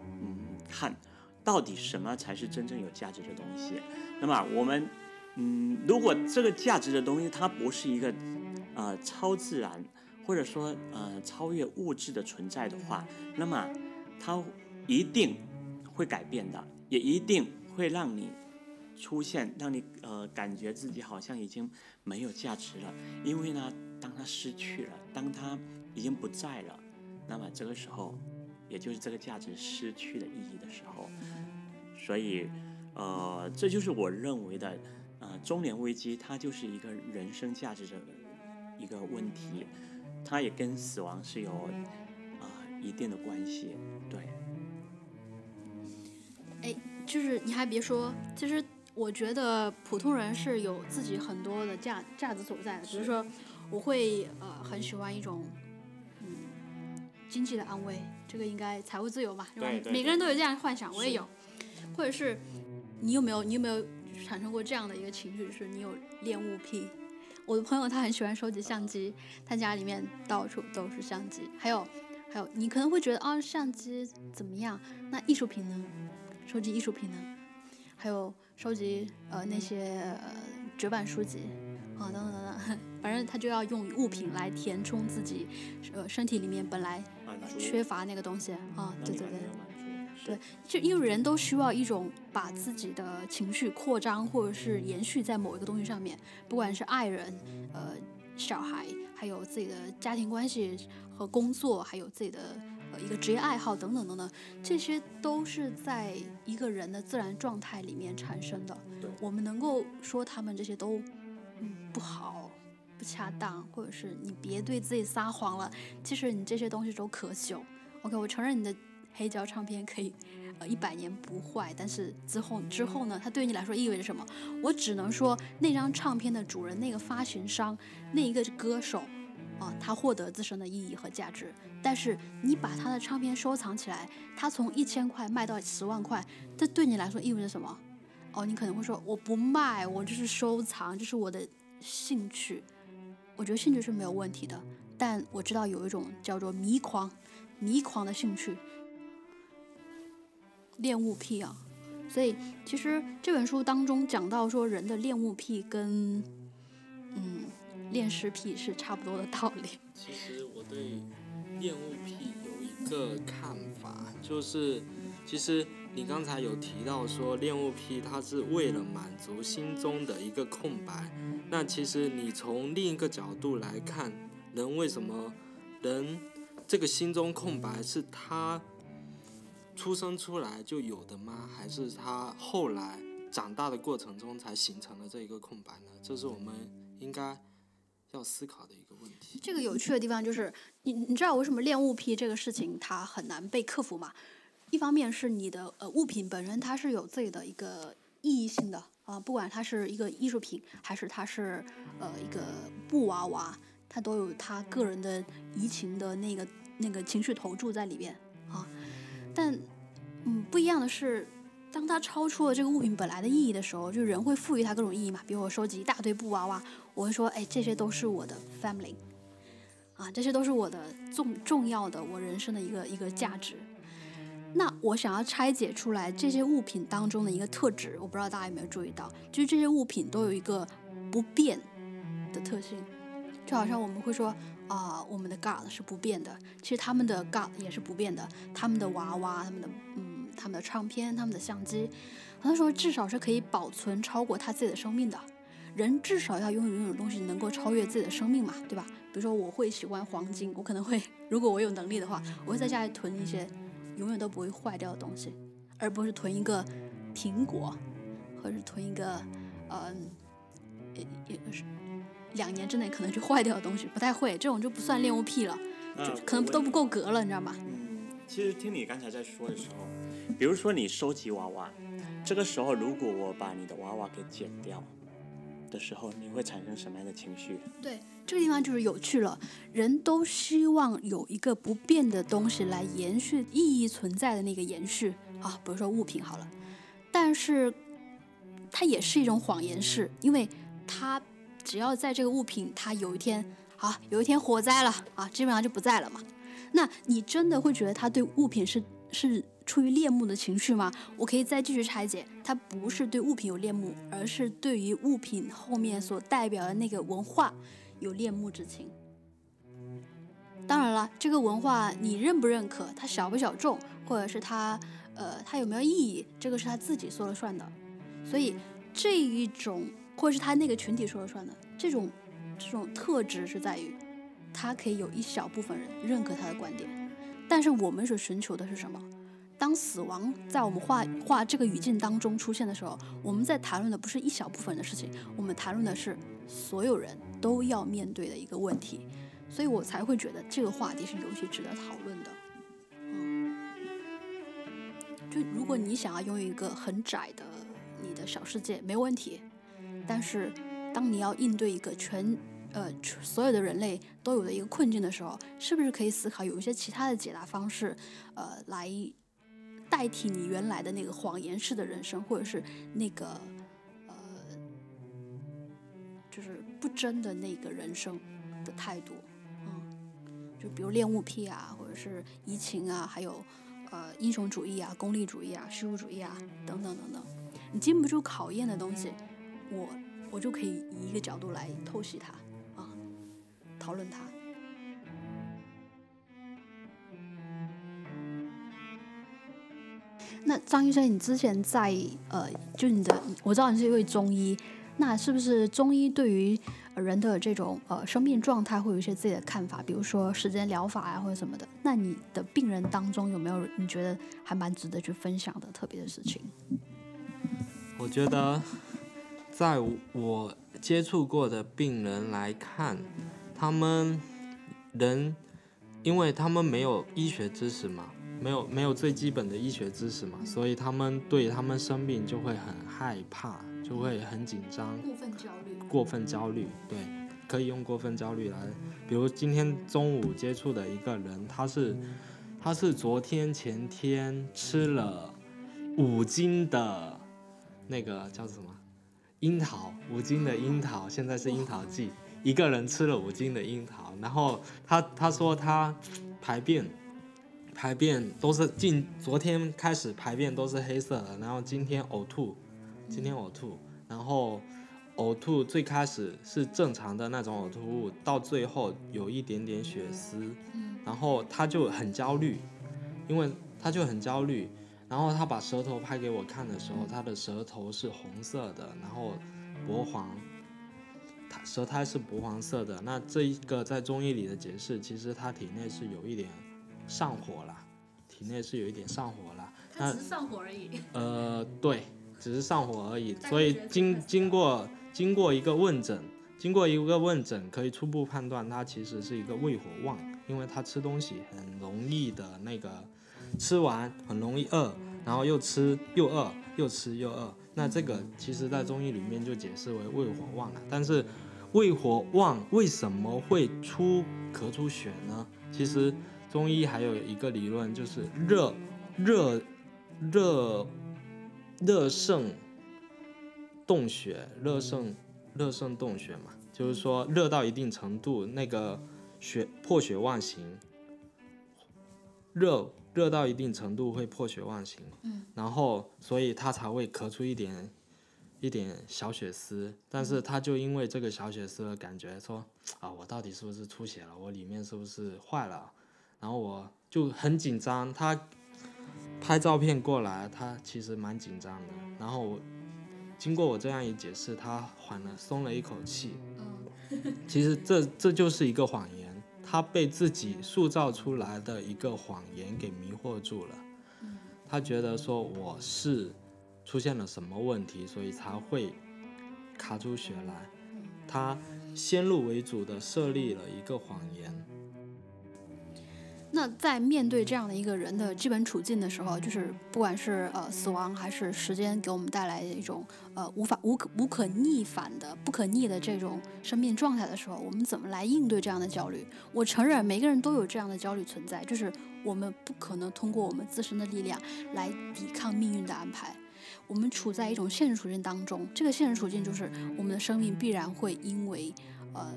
嗯看到底什么才是真正有价值的东西。那么我们嗯，如果这个价值的东西它不是一个。呃，超自然或者说呃超越物质的存在的话，那么它一定会改变的，也一定会让你出现，让你呃感觉自己好像已经没有价值了。因为呢，当他失去了，当他已经不在了，那么这个时候，也就是这个价值失去了意义的时候。所以，呃，这就是我认为的，呃，中年危机，它就是一个人生价值的。一个问题，它也跟死亡是有啊、一定的关系。对，就是你还别说，其实我觉得普通人是有自己很多的价价值所在的。比如说，我会呃很喜欢一种嗯经济的安慰，这个应该财务自由吧，吧对对每个人都有这样的幻想，我也有。或者是你有没有你有没有产生过这样的一个情绪，就是你有恋物癖？我的朋友他很喜欢收集相机，他家里面到处都是相机，还有还有你可能会觉得啊相机怎么样？那艺术品呢？收集艺术品呢？还有收集呃那些呃绝版书籍啊等等等等，反正他就要用物品来填充自己呃身体里面本来缺乏那个东西啊，对对对。对对，就因为人都需要一种把自己的情绪扩张或者是延续在某一个东西上面，不管是爱人、呃小孩，还有自己的家庭关系和工作，还有自己的呃一个职业爱好等等等等，这些都是在一个人的自然状态里面产生的对。我们能够说他们这些都嗯不好。不恰当，或者是你别对自己撒谎了。其实你这些东西都可朽。OK，我承认你的黑胶唱片可以呃一百年不坏，但是之后之后呢，它对你来说意味着什么？我只能说那张唱片的主人、那个发行商、那一个歌手啊，他获得自身的意义和价值。但是你把他的唱片收藏起来，他从一千块卖到十万块，这对你来说意味着什么？哦，你可能会说我不卖，我就是收藏，这是我的兴趣。我觉得兴趣是没有问题的，但我知道有一种叫做迷狂、迷狂的兴趣，恋物癖啊。所以其实这本书当中讲到说，人的恋物癖跟嗯恋尸癖是差不多的道理。其实我对恋物癖有一个看法，就是其实你刚才有提到说恋物癖它是为了满足心中的一个空白，那其实你从另一个角度来看，人为什么人这个心中空白是他出生出来就有的吗？还是他后来长大的过程中才形成了这一个空白呢？这是我们应该要思考的一个问题。这个有趣的地方就是，你你知道为什么恋物癖这个事情它很难被克服吗？一方面是你的呃物品本身它是有自己的一个意义性的啊、不管它是一个艺术品还是它是呃一个布娃娃，它都有它个人的移情的那个那个情绪投注在里边啊。但嗯不一样的是，当它超出了这个物品本来的意义的时候，就人会赋予它各种意义嘛。比如我收集一大堆布娃娃，我会说，哎，这些都是我的 family，啊，这些都是我的重重要的我人生的一个一个价值。那我想要拆解出来这些物品当中的一个特质，我不知道大家有没有注意到，就是这些物品都有一个不变的特性，就好像我们会说啊、我们的 God 是不变的，其实他们的 God 也是不变的，他们的娃娃、他们的嗯、他们的唱片、他们的相机，很多时候至少是可以保存超过他自己的生命的。人至少要拥有拥有东西能够超越自己的生命嘛，对吧？比如说我会喜欢黄金，我可能会，如果我有能力的话，我会在家里囤一些永远都不会坏掉的东西，而不是囤一个苹果，或者是囤一个，嗯、也也是两年之内可能就坏掉的东西，不太会，这种就不算恋物癖了，就可能都不够格了，你知道吗？嗯，其实听你刚才在说的时候，比如说你收集娃娃，这个时候如果我把你的娃娃给剪掉的时候，你会产生什么样的情绪？对，这个地方就是有趣了。人都希望有一个不变的东西来延续意义存在的那个延续啊，比如说物品好了，但是它也是一种谎言式，因为它只要在这个物品它有一天啊，有一天火灾了啊，基本上就不在了嘛。那你真的会觉得他对物品是是出于恋慕的情绪吗？我可以再继续拆解，它不是对物品有恋慕，而是对于物品后面所代表的那个文化有恋慕之情。当然了，这个文化你认不认可，它小不小众，或者是它呃它有没有意义，这个是他自己说了算的。所以这一种，或者是他那个群体说了算的，这种这种特质是在于，他可以有一小部分人认可他的观点，但是我们所寻求的是什么？当死亡在我们画画这个语境当中出现的时候，我们在谈论的不是一小部分的事情，我们谈论的是所有人都要面对的一个问题。所以我才会觉得这个话题是尤其值得讨论的。嗯，就如果你想要拥有一个很窄的你的小世界，没问题。但是当你要应对一个全呃所有的人类都有的一个困境的时候，是不是可以思考有一些其他的解答方式，呃，来代替你原来的那个谎言式的人生，或者是那个呃，就是不真的那个人生的态度？嗯就比如恋物癖啊，或者是移情啊，还有呃英雄主义啊、功利主义啊、虚无主义啊等等等等，你经不住考验的东西，我我就可以以一个角度来透析它啊，讨论它。那张医生，你之前在呃，就你的，我知道你是一位中医，那是不是中医对于？人的这种呃生命状态会有一些自己的看法，比如说时间疗法啊或者什么的。那你的病人当中有没有你觉得还蛮值得去分享的特别的事情？我觉得，在我接触过的病人来看，他们人，因为他们没有医学知识嘛，没有没有最基本的医学知识嘛，所以他们对他们生病就会很害怕，就会很紧张，过分焦虑。过分焦虑，对，可以用过分焦虑来，比如今天中午接触的一个人，他是，他是昨天前天吃了五斤的，那个叫什么樱桃，五斤的樱桃，现在是樱桃季，一个人吃了五斤的樱桃，然后他他说他排便，排便都是近昨天开始排便都是黑色的，然后今天呕吐，今天呕吐，然后。呕吐最开始是正常的那种呕吐物，到最后有一点点血丝，然后他就很焦虑，因为他就很焦虑，然后他把舌头拍给我看的时候，他的舌头是红色的，然后薄黄，他舌苔是薄黄色的。那这一个在中医里的解释，其实他体内是有一点上火了，体内是有一点上火了。他只是上火而已。呃，对，只是上火而已。所以经经过。经过一个问诊，经过一个问诊，可以初步判断他其实是一个胃火旺，因为他吃东西很容易的那个，吃完很容易饿，然后又吃又饿，又吃又饿。那这个其实在中医里面就解释为胃火旺了。但是胃火旺为什么会出咳出血呢？其实中医还有一个理论就是热热热热盛。动血，热盛，热盛动血嘛，就是说热到一定程度，那个血破血妄行，热热到一定程度会破血妄行，嗯，然后所以他才会咳出一点一点小血丝，但是他就因为这个小血丝的感觉说啊，我到底是不是出血了？我里面是不是坏了？然后我就很紧张，他拍照片过来，他其实蛮紧张的，然后我。经过我这样一解释，他缓了，松了一口气。嗯，(laughs) 其实这这就是一个谎言，他被自己塑造出来的一个谎言给迷惑住了。他觉得说我是出现了什么问题，所以才会卡出血来。他先入为主的设立了一个谎言。那在面对这样的一个人的基本处境的时候，就是不管是呃死亡还是时间给我们带来的一种呃无法无可无可逆反的不可逆的这种生命状态的时候，我们怎么来应对这样的焦虑？我承认每个人都有这样的焦虑存在，就是我们不可能通过我们自身的力量来抵抗命运的安排。我们处在一种现实处境当中，这个现实处境就是我们的生命必然会因为呃。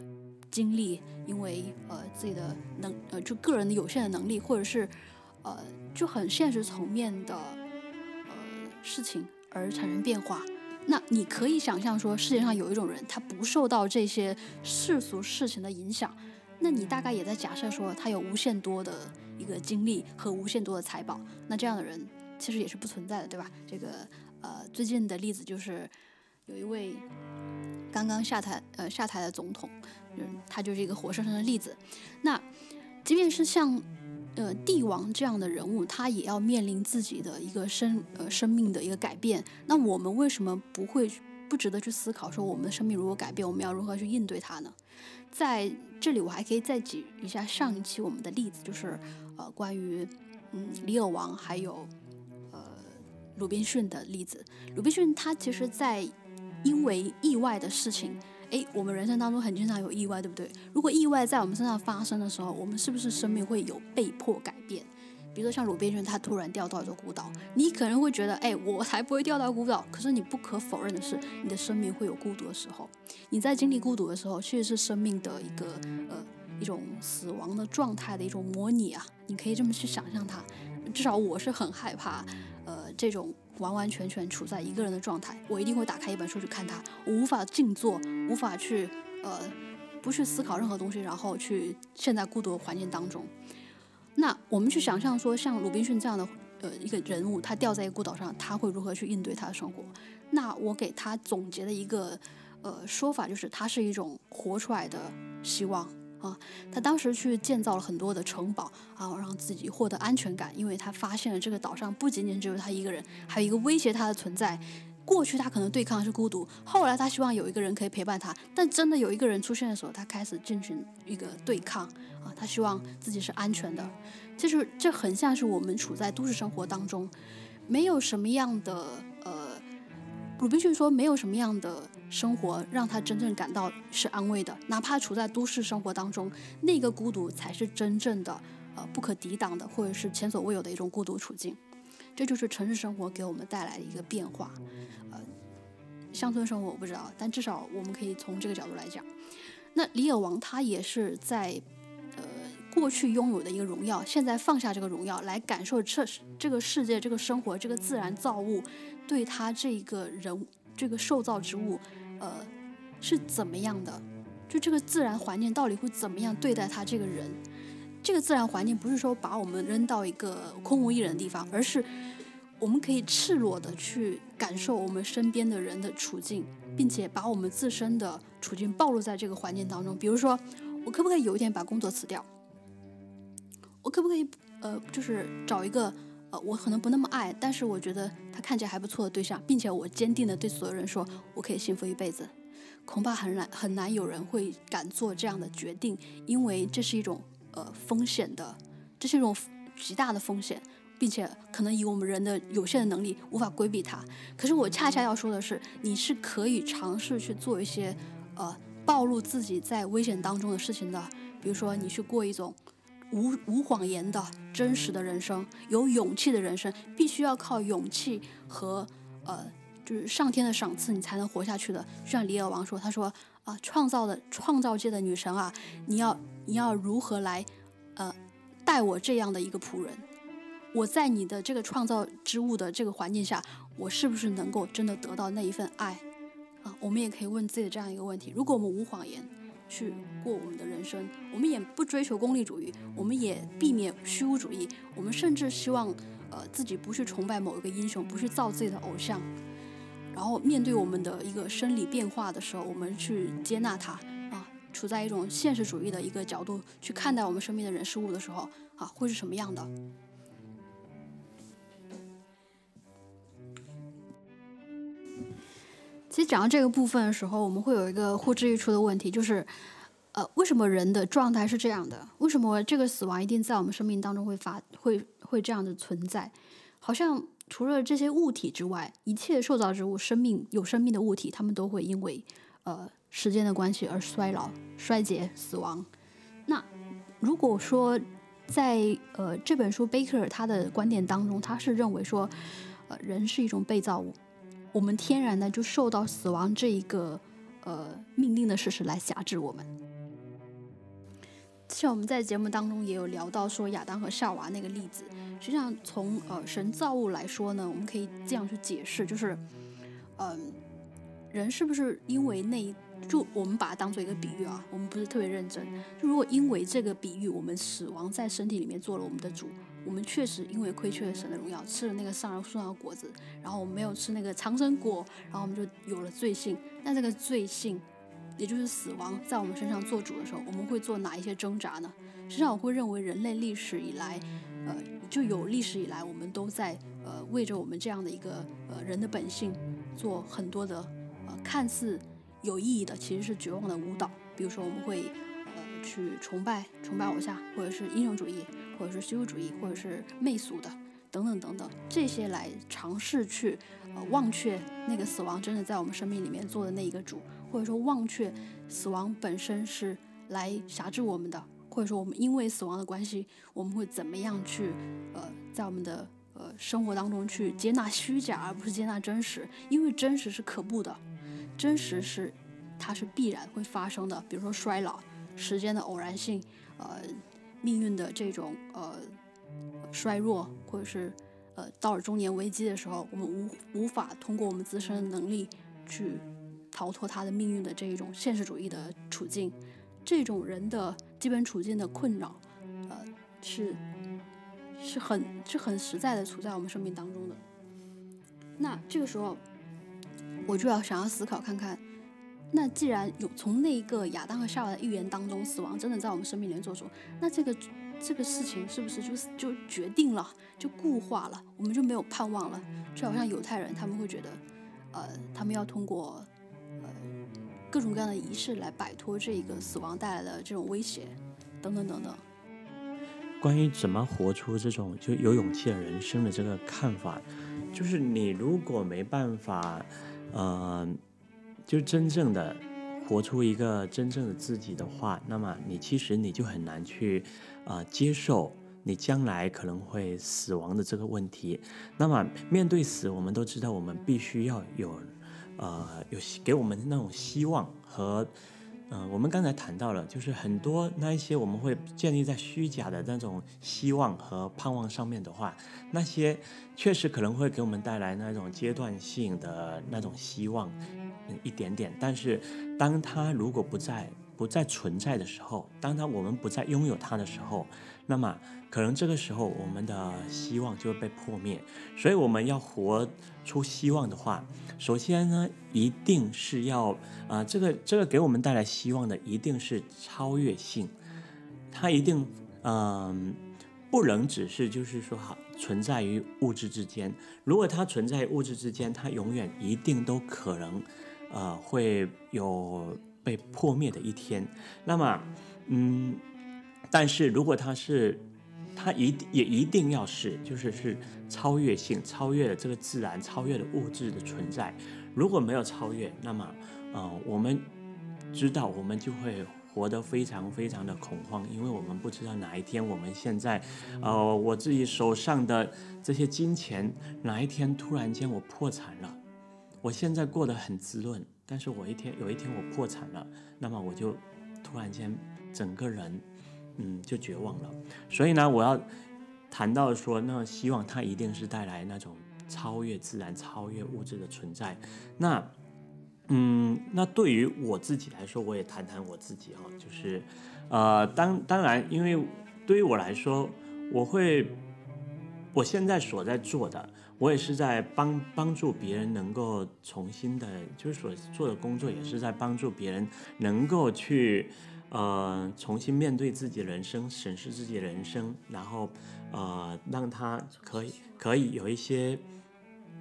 经历，因为呃自己的能呃就个人的有限的能力，或者是呃就很现实层面的呃事情而产生变化。那你可以想象说，世界上有一种人，他不受到这些世俗事情的影响。那你大概也在假设说，他有无限多的一个精力和无限多的财宝。那这样的人其实也是不存在的，对吧？这个呃最近的例子就是有一位刚刚下台呃下台的总统。嗯，他就是一个活生生的例子。那即便是像呃帝王这样的人物，他也要面临自己的一个生呃生命的一个改变。那我们为什么不会不值得去思考说我们的生命如果改变，我们要如何去应对它呢？在这里，我还可以再举一下上一期我们的例子，就是呃关于嗯李尔王还有呃鲁滨逊的例子。鲁滨逊他其实，在因为意外的事情，诶，我们人生当中很经常有意外，对不对？如果意外在我们身上发生的时候，我们是不是生命会有被迫改变？比如说像鲁滨逊，他突然掉到一座孤岛，你可能会觉得，哎，我才不会掉到孤岛。可是你不可否认的是，你的生命会有孤独的时候。你在经历孤独的时候，确实是生命的一个呃一种死亡的状态的一种模拟啊。你可以这么去想象它。至少我是很害怕，呃，这种完完全全处在一个人的状态。我一定会打开一本书去看它，我无法静坐，无法去呃不去思考任何东西，然后去陷在孤独的环境当中。那我们去想象说，像鲁滨逊这样的呃一个人物，他掉在一个孤岛上，他会如何去应对他的生活？那我给他总结的一个呃说法就是，他是一种活出来的希望啊。他当时去建造了很多的城堡啊，让自己获得安全感，因为他发现了这个岛上不仅仅只有他一个人，还有一个威胁他的存在。过去他可能对抗是孤独，后来他希望有一个人可以陪伴他，但真的有一个人出现的时候，他开始进行一个对抗啊，他希望自己是安全的，就是这很像是我们处在都市生活当中，没有什么样的鲁滨逊说没有什么样的生活让他真正感到是安慰的，哪怕处在都市生活当中，那个孤独才是真正的呃不可抵挡的，或者是前所未有的一种孤独处境。这就是城市生活给我们带来的一个变化，呃，乡村生活我不知道，但至少我们可以从这个角度来讲。那李尔王他也是在呃过去拥有的一个荣耀，现在放下这个荣耀来感受这这个世界、这个生活、这个自然造物对他这一个人这个受造之物，呃是怎么样的？就这个自然环境到底会怎么样对待他这个人？这个自然环境不是说把我们扔到一个空无一人的地方，而是我们可以赤裸的去感受我们身边的人的处境，并且把我们自身的处境暴露在这个环境当中。比如说，我可不可以有一天把工作辞掉？我可不可以呃，就是找一个呃，我可能不那么爱，但是我觉得他看起来还不错的对象，并且我坚定的对所有人说，我可以幸福一辈子。恐怕很难很难有人会敢做这样的决定，因为这是一种。呃，风险的，这是一种极大的风险，并且可能以我们人的有限的能力无法规避它。可是我恰恰要说的是，你是可以尝试去做一些呃暴露自己在危险当中的事情的。比如说，你去过一种无无谎言的真实的人生，有勇气的人生，必须要靠勇气和呃就是上天的赏赐，你才能活下去的。就像李尔王说，他说啊，创造的创造界的女神啊，你要。你要如何来，呃，待我这样的一个仆人？我在你的这个创造之物的这个环境下，我是不是能够真的得到那一份爱？啊，我们也可以问自己的这样一个问题：如果我们无谎言去过我们的人生，我们也不追求功利主义，我们也避免虚无主义，我们甚至希望，呃，自己不去崇拜某一个英雄，不去造自己的偶像，然后面对我们的一个生理变化的时候，我们去接纳它。啊处在一种现实主义的一个角度去看待我们身边的人事物的时候，啊，会是什么样的？其实讲到这个部分的时候，我们会有一个呼之欲出的问题，就是，呃，为什么人的状态是这样的？为什么这个死亡一定在我们生命当中会发，会会这样的存在？好像除了这些物体之外，一切受造之物、生命有生命的物体，他们都会因为，呃。时间的关系而衰老、衰竭、死亡。那如果说在呃这本书贝克尔他的观点当中，他是认为说，呃人是一种被造物，我们天然的就受到死亡这一个呃命令的事实来辖制我们。像我们在节目当中也有聊到说亚当和夏娃那个例子，实际上从呃神造物来说呢，我们可以这样去解释，就是嗯人是不是因为那。就我们把它当做一个比喻啊，我们不是特别认真。就如果因为这个比喻，我们死亡在身体里面做了我们的主，我们确实因为亏缺了神的荣耀，吃了那个上树上的果子，然后我们没有吃那个长生果，然后我们就有了罪性。那这个罪性，也就是死亡，在我们身上做主的时候，我们会做哪一些挣扎呢？实际上，我会认为人类历史以来，呃，就有历史以来，我们都在呃为着我们这样的一个呃人的本性做很多的呃。看似有意义的，其实是绝望的舞蹈。比如说，我们会呃去崇拜崇拜偶像，或者是英雄主义，或者是虚无主义，或者是媚俗的等等等等，这些来尝试去呃忘却那个死亡真的在我们生命里面做的那一个主，或者说忘却死亡本身是来辖制我们的，或者说我们因为死亡的关系，我们会怎么样去呃在我们的呃生活当中去接纳虚假，而不是接纳真实，因为真实是可怖的，真实是。它是必然会发生的，比如说衰老、时间的偶然性，呃，命运的这种呃衰弱，或者是呃到了中年危机的时候，我们无无法通过我们自身的能力去逃脱他的命运的这一种现实主义的处境，这种人的基本处境的困扰，呃，是是很是很实在的处在我们生命当中的。那这个时候，我就要想要思考看看。那既然有从那一个亚当和夏娃的预言当中，死亡真的在我们生命里面做主，那这个这个事情是不是就就决定了，就固化了，我们就没有盼望了？就好像犹太人他们会觉得，呃，他们要通过呃各种各样的仪式来摆脱这一个死亡带来的这种威胁，等等等等。关于怎么活出这种就有勇气的人生的这个看法，就是你如果没办法，呃。就真正的活出一个真正的自己的话，那么你其实你就很难去啊接受你将来可能会死亡的这个问题。那么面对死，我们都知道我们必须要有呃有给我们那种希望和。嗯，我们刚才谈到了，就是很多那一些我们会建立在虚假的那种希望和盼望上面的话，那些确实可能会给我们带来那种阶段性的那种希望，一点点。但是，当它如果不再不再存在的时候，当它我们不再拥有它的时候，那么。可能这个时候我们的希望就会被破灭，所以我们要活出希望的话，首先呢，一定是要啊，这个这个给我们带来希望的一定是超越性，它一定嗯不能只是就是说好存在于物质之间，如果它存在物质之间，它永远一定都可能呃会有被破灭的一天。那么嗯，但是如果它是它一也一定要是，就是是超越性，超越了这个自然，超越了物质的存在。如果没有超越，那么，呃，我们知道我们就会活得非常非常的恐慌，因为我们不知道哪一天我们现在，呃，我自己手上的这些金钱，哪一天突然间我破产了。我现在过得很滋润，但是我一天有一天我破产了，那么我就突然间整个人。嗯，就绝望了。所以呢，我要谈到说，那希望它一定是带来那种超越自然、超越物质的存在。那，嗯，那对于我自己来说，我也谈谈我自己哈，就是，呃，当当然，因为对于我来说，我会，我现在所在做的，我也是在帮帮助别人能够重新的，就是所做的工作，也是在帮助别人能够去。呃，重新面对自己的人生，审视自己的人生，然后，呃，让他可以可以有一些，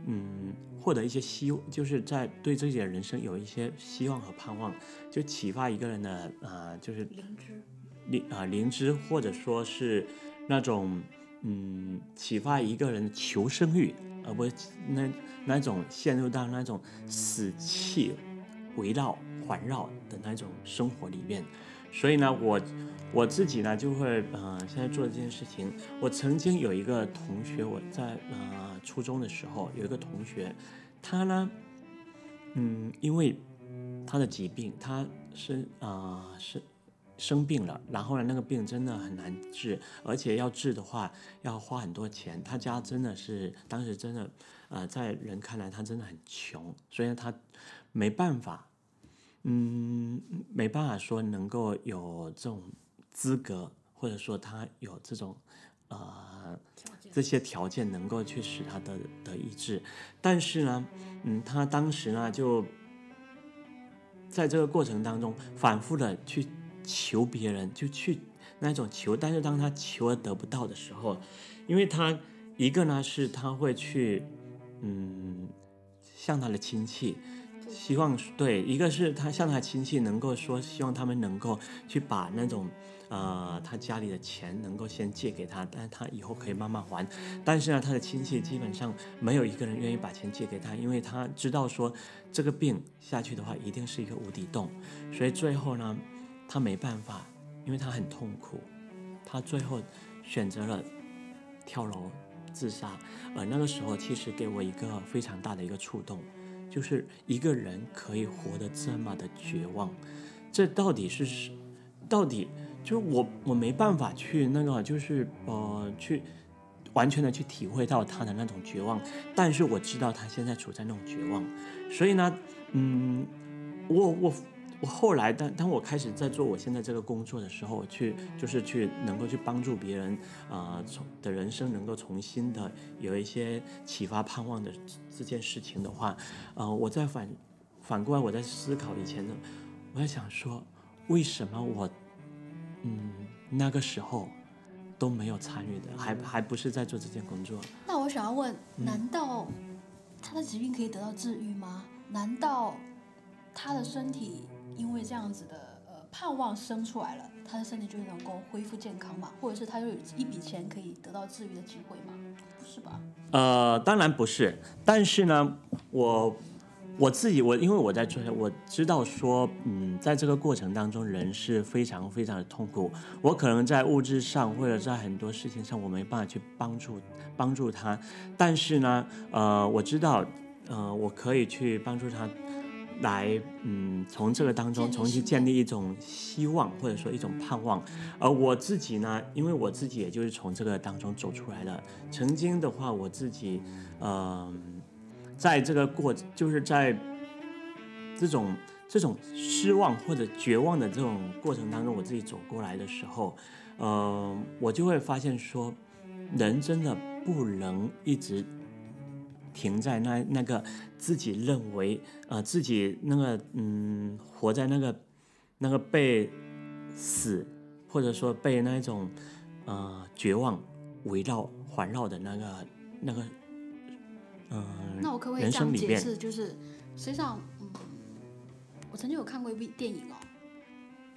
嗯，获得一些希，就是在对自己的人生有一些希望和盼望，就启发一个人的，呃，就是灵芝，灵啊灵芝，或者说是那种，嗯，启发一个人求生欲，而不是那那种陷入到那种死气围绕环绕的那种生活里面。所以呢，我我自己呢就会呃，现在做这件事情。我曾经有一个同学，我在呃初中的时候有一个同学，他呢，嗯，因为他的疾病，他是啊是生病了，然后呢，那个病真的很难治，而且要治的话要花很多钱。他家真的是当时真的，呃，在人看来他真的很穷，所以他没办法。嗯，没办法说能够有这种资格，或者说他有这种呃这些条件能够去使他的得医治，但是呢，嗯，他当时呢就在这个过程当中反复的去求别人，就去那种求，但是当他求而得不到的时候，因为他一个呢是他会去嗯向他的亲戚。希望对，一个是他向他亲戚能够说，希望他们能够去把那种呃他家里的钱能够先借给他，但是他以后可以慢慢还。但是呢，他的亲戚基本上没有一个人愿意把钱借给他，因为他知道说这个病下去的话一定是一个无底洞，所以最后呢，他没办法，因为他很痛苦，他最后选择了跳楼自杀。而那个时候其实给我一个非常大的一个触动。就是一个人可以活得这么的绝望，这到底是，到底就是我我没办法去那个，就是呃去完全的去体会到他的那种绝望，但是我知道他现在处在那种绝望，所以呢，嗯，我我。我后来，当当我开始在做我现在这个工作的时候，去就是去能够去帮助别人，啊，从的人生能够重新的有一些启发、盼望的这件事情的话，呃，我在反反过来我在思考以前呢，我在想说，为什么我，嗯，那个时候都没有参与的，还还不是在做这件工作？那我想要问，难道他的疾病可以得到治愈吗？难道他的身体？因为这样子的呃盼望生出来了，他的身体就能够恢复健康嘛，或者是他就有一笔钱可以得到治愈的机会吗？不是吧？呃，当然不是。但是呢，我我自己我因为我在做，我知道说，嗯，在这个过程当中，人是非常非常的痛苦。我可能在物质上或者在很多事情上，我没办法去帮助帮助他。但是呢，呃，我知道，呃，我可以去帮助他。来，嗯，从这个当中重新建立一种希望，或者说一种盼望。而我自己呢，因为我自己也就是从这个当中走出来的。曾经的话，我自己，嗯，在这个过，就是在这种这种失望或者绝望的这种过程当中，我自己走过来的时候，嗯，我就会发现说，人真的不能一直。停在那那个自己认为呃自己那个嗯活在那个那个被死或者说被那种呃绝望围绕环绕的那个那个嗯那我可不可以这样解释？就是实际上嗯我曾经有看过一部电影哦，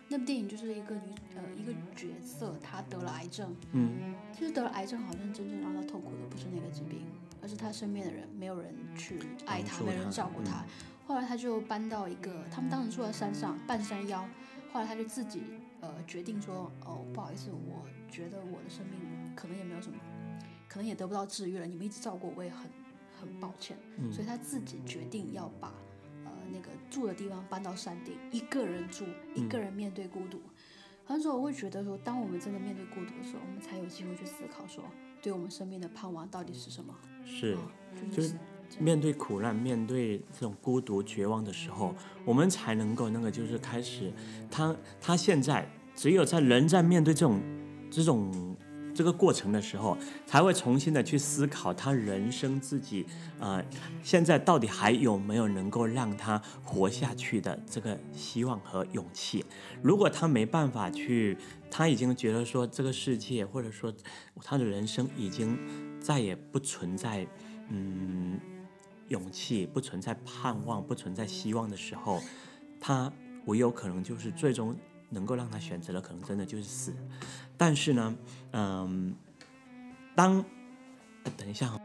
那部电影就是一个女呃一个角色她得了癌症嗯其实得了癌症好像真正让她痛苦的不是那个疾病。而是他身边的人没有人去爱他，没人照顾他。后来他就搬到一个，他们当时住在山上半山腰。后来他就自己呃决定说，哦不好意思，我觉得我的生命可能也没有什么，可能也得不到治愈了。你们一直照顾我，也很很抱歉。所以他自己决定要把呃那个住的地方搬到山顶，一个人住，一个人面对孤独。很多时候我会觉得说，当我们真的面对孤独的时候，我们才有机会去思考说。对我们生命的盼望到底是什么？是，就是面对苦难、面对这种孤独、绝望的时候，我们才能够那个，就是开始。他他现在只有在人在面对这种这种。这个过程的时候，才会重新的去思考他人生自己，呃，现在到底还有没有能够让他活下去的这个希望和勇气？如果他没办法去，他已经觉得说这个世界或者说他的人生已经再也不存在，嗯，勇气不存在盼望不存在希望的时候，他唯有可能就是最终能够让他选择的可能真的就是死。但是呢，嗯，当等一下，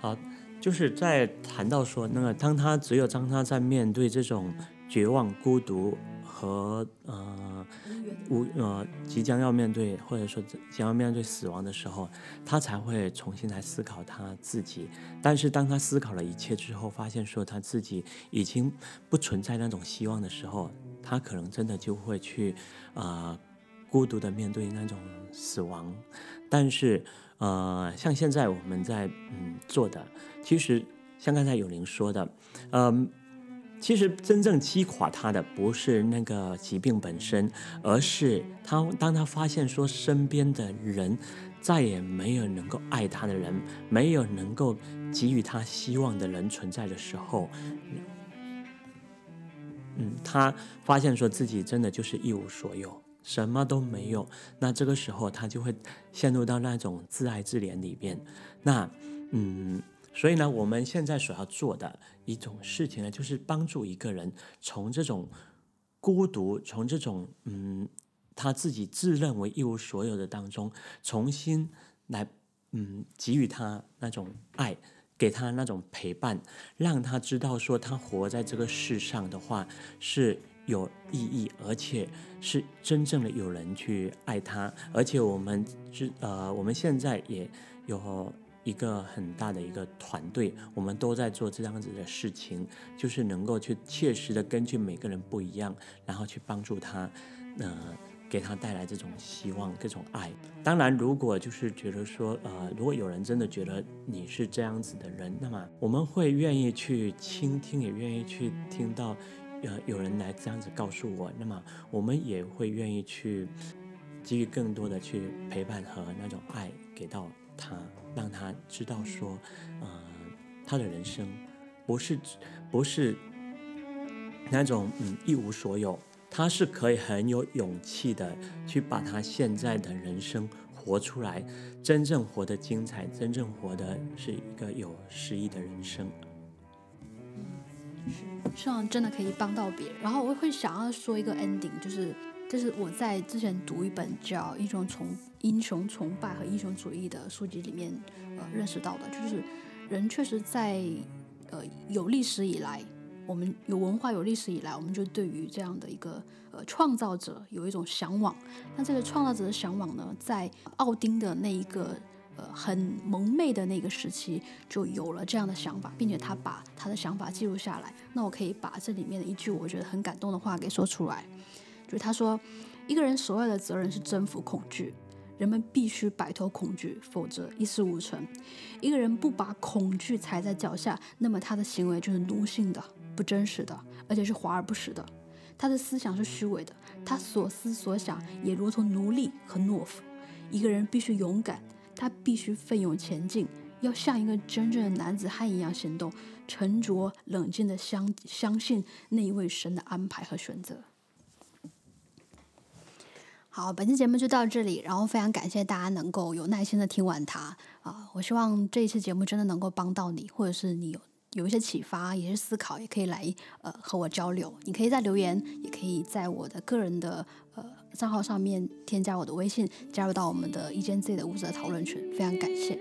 好，就是在谈到说那个，当他只有当他在面对这种绝望、孤独和呃无呃即将要面对或者说即将要面对死亡的时候，他才会重新来思考他自己。但是当他思考了一切之后，发现说他自己已经不存在那种希望的时候。他可能真的就会去，啊，孤独的面对那种死亡，但是，呃，像现在我们在嗯做的，其实像刚才有玲说的，嗯，其实真正击垮他的不是那个疾病本身，而是他当他发现说身边的人再也没有能够爱他的人，没有能够给予他希望的人存在的时候。嗯，他发现说自己真的就是一无所有，什么都没有。那这个时候他就会陷入到那种自爱自怜里面。那，嗯，所以呢，我们现在所要做的一种事情呢，就是帮助一个人从这种孤独，从这种嗯他自己自认为一无所有的当中，重新来嗯给予他那种爱，给他那种陪伴，让他知道说他活在这个世上的话是有意义，而且是真正的有人去爱他，而且我们知呃我们现在也有。一个很大的一个团队，我们都在做这样子的事情，就是能够去切实的根据每个人不一样，然后去帮助他，呃，给他带来这种希望、这种爱。当然，如果就是觉得说，呃，如果有人真的觉得你是这样子的人，那么我们会愿意去倾听，也愿意去听到，呃，有人来这样子告诉我，那么我们也会愿意去给予更多的去陪伴和那种爱给到他。让他知道说，呃，他的人生不是不是那种嗯一无所有，他是可以很有勇气的去把他现在的人生活出来，真正活得精彩，真正活的是一个有诗意的人生。希望真的可以帮到别人。然后我会想要说一个 ending，就是。就是我在之前读一本叫《一种从英雄崇拜和英雄主义》的书籍里面，呃，认识到的，就是人确实在呃有历史以来，我们有文化有历史以来，我们就对于这样的一个呃创造者有一种向往。那这个创造者的向往呢，在奥丁的那一个呃很蒙昧的那个时期，就有了这样的想法，并且他把他的想法记录下来。那我可以把这里面的一句我觉得很感动的话给说出来。就是他说，一个人所有的责任是征服恐惧，人们必须摆脱恐惧，否则一事无成。一个人不把恐惧踩在脚下，那么他的行为就是奴性的、不真实的，而且是华而不实的。他的思想是虚伪的，他所思所想也如同奴隶和懦夫。一个人必须勇敢，他必须奋勇前进，要像一个真正的男子汉一样行动，沉着冷静地相相信那一位神的安排和选择。好，本期节目就到这里，然后非常感谢大家能够有耐心的听完它啊！我希望这一期节目真的能够帮到你，或者是你有有一些启发，也是思考，也可以来呃和我交流。你可以在留言，也可以在我的个人的呃账号上面添加我的微信，加入到我们的一间自己的屋子的讨论群。非常感谢。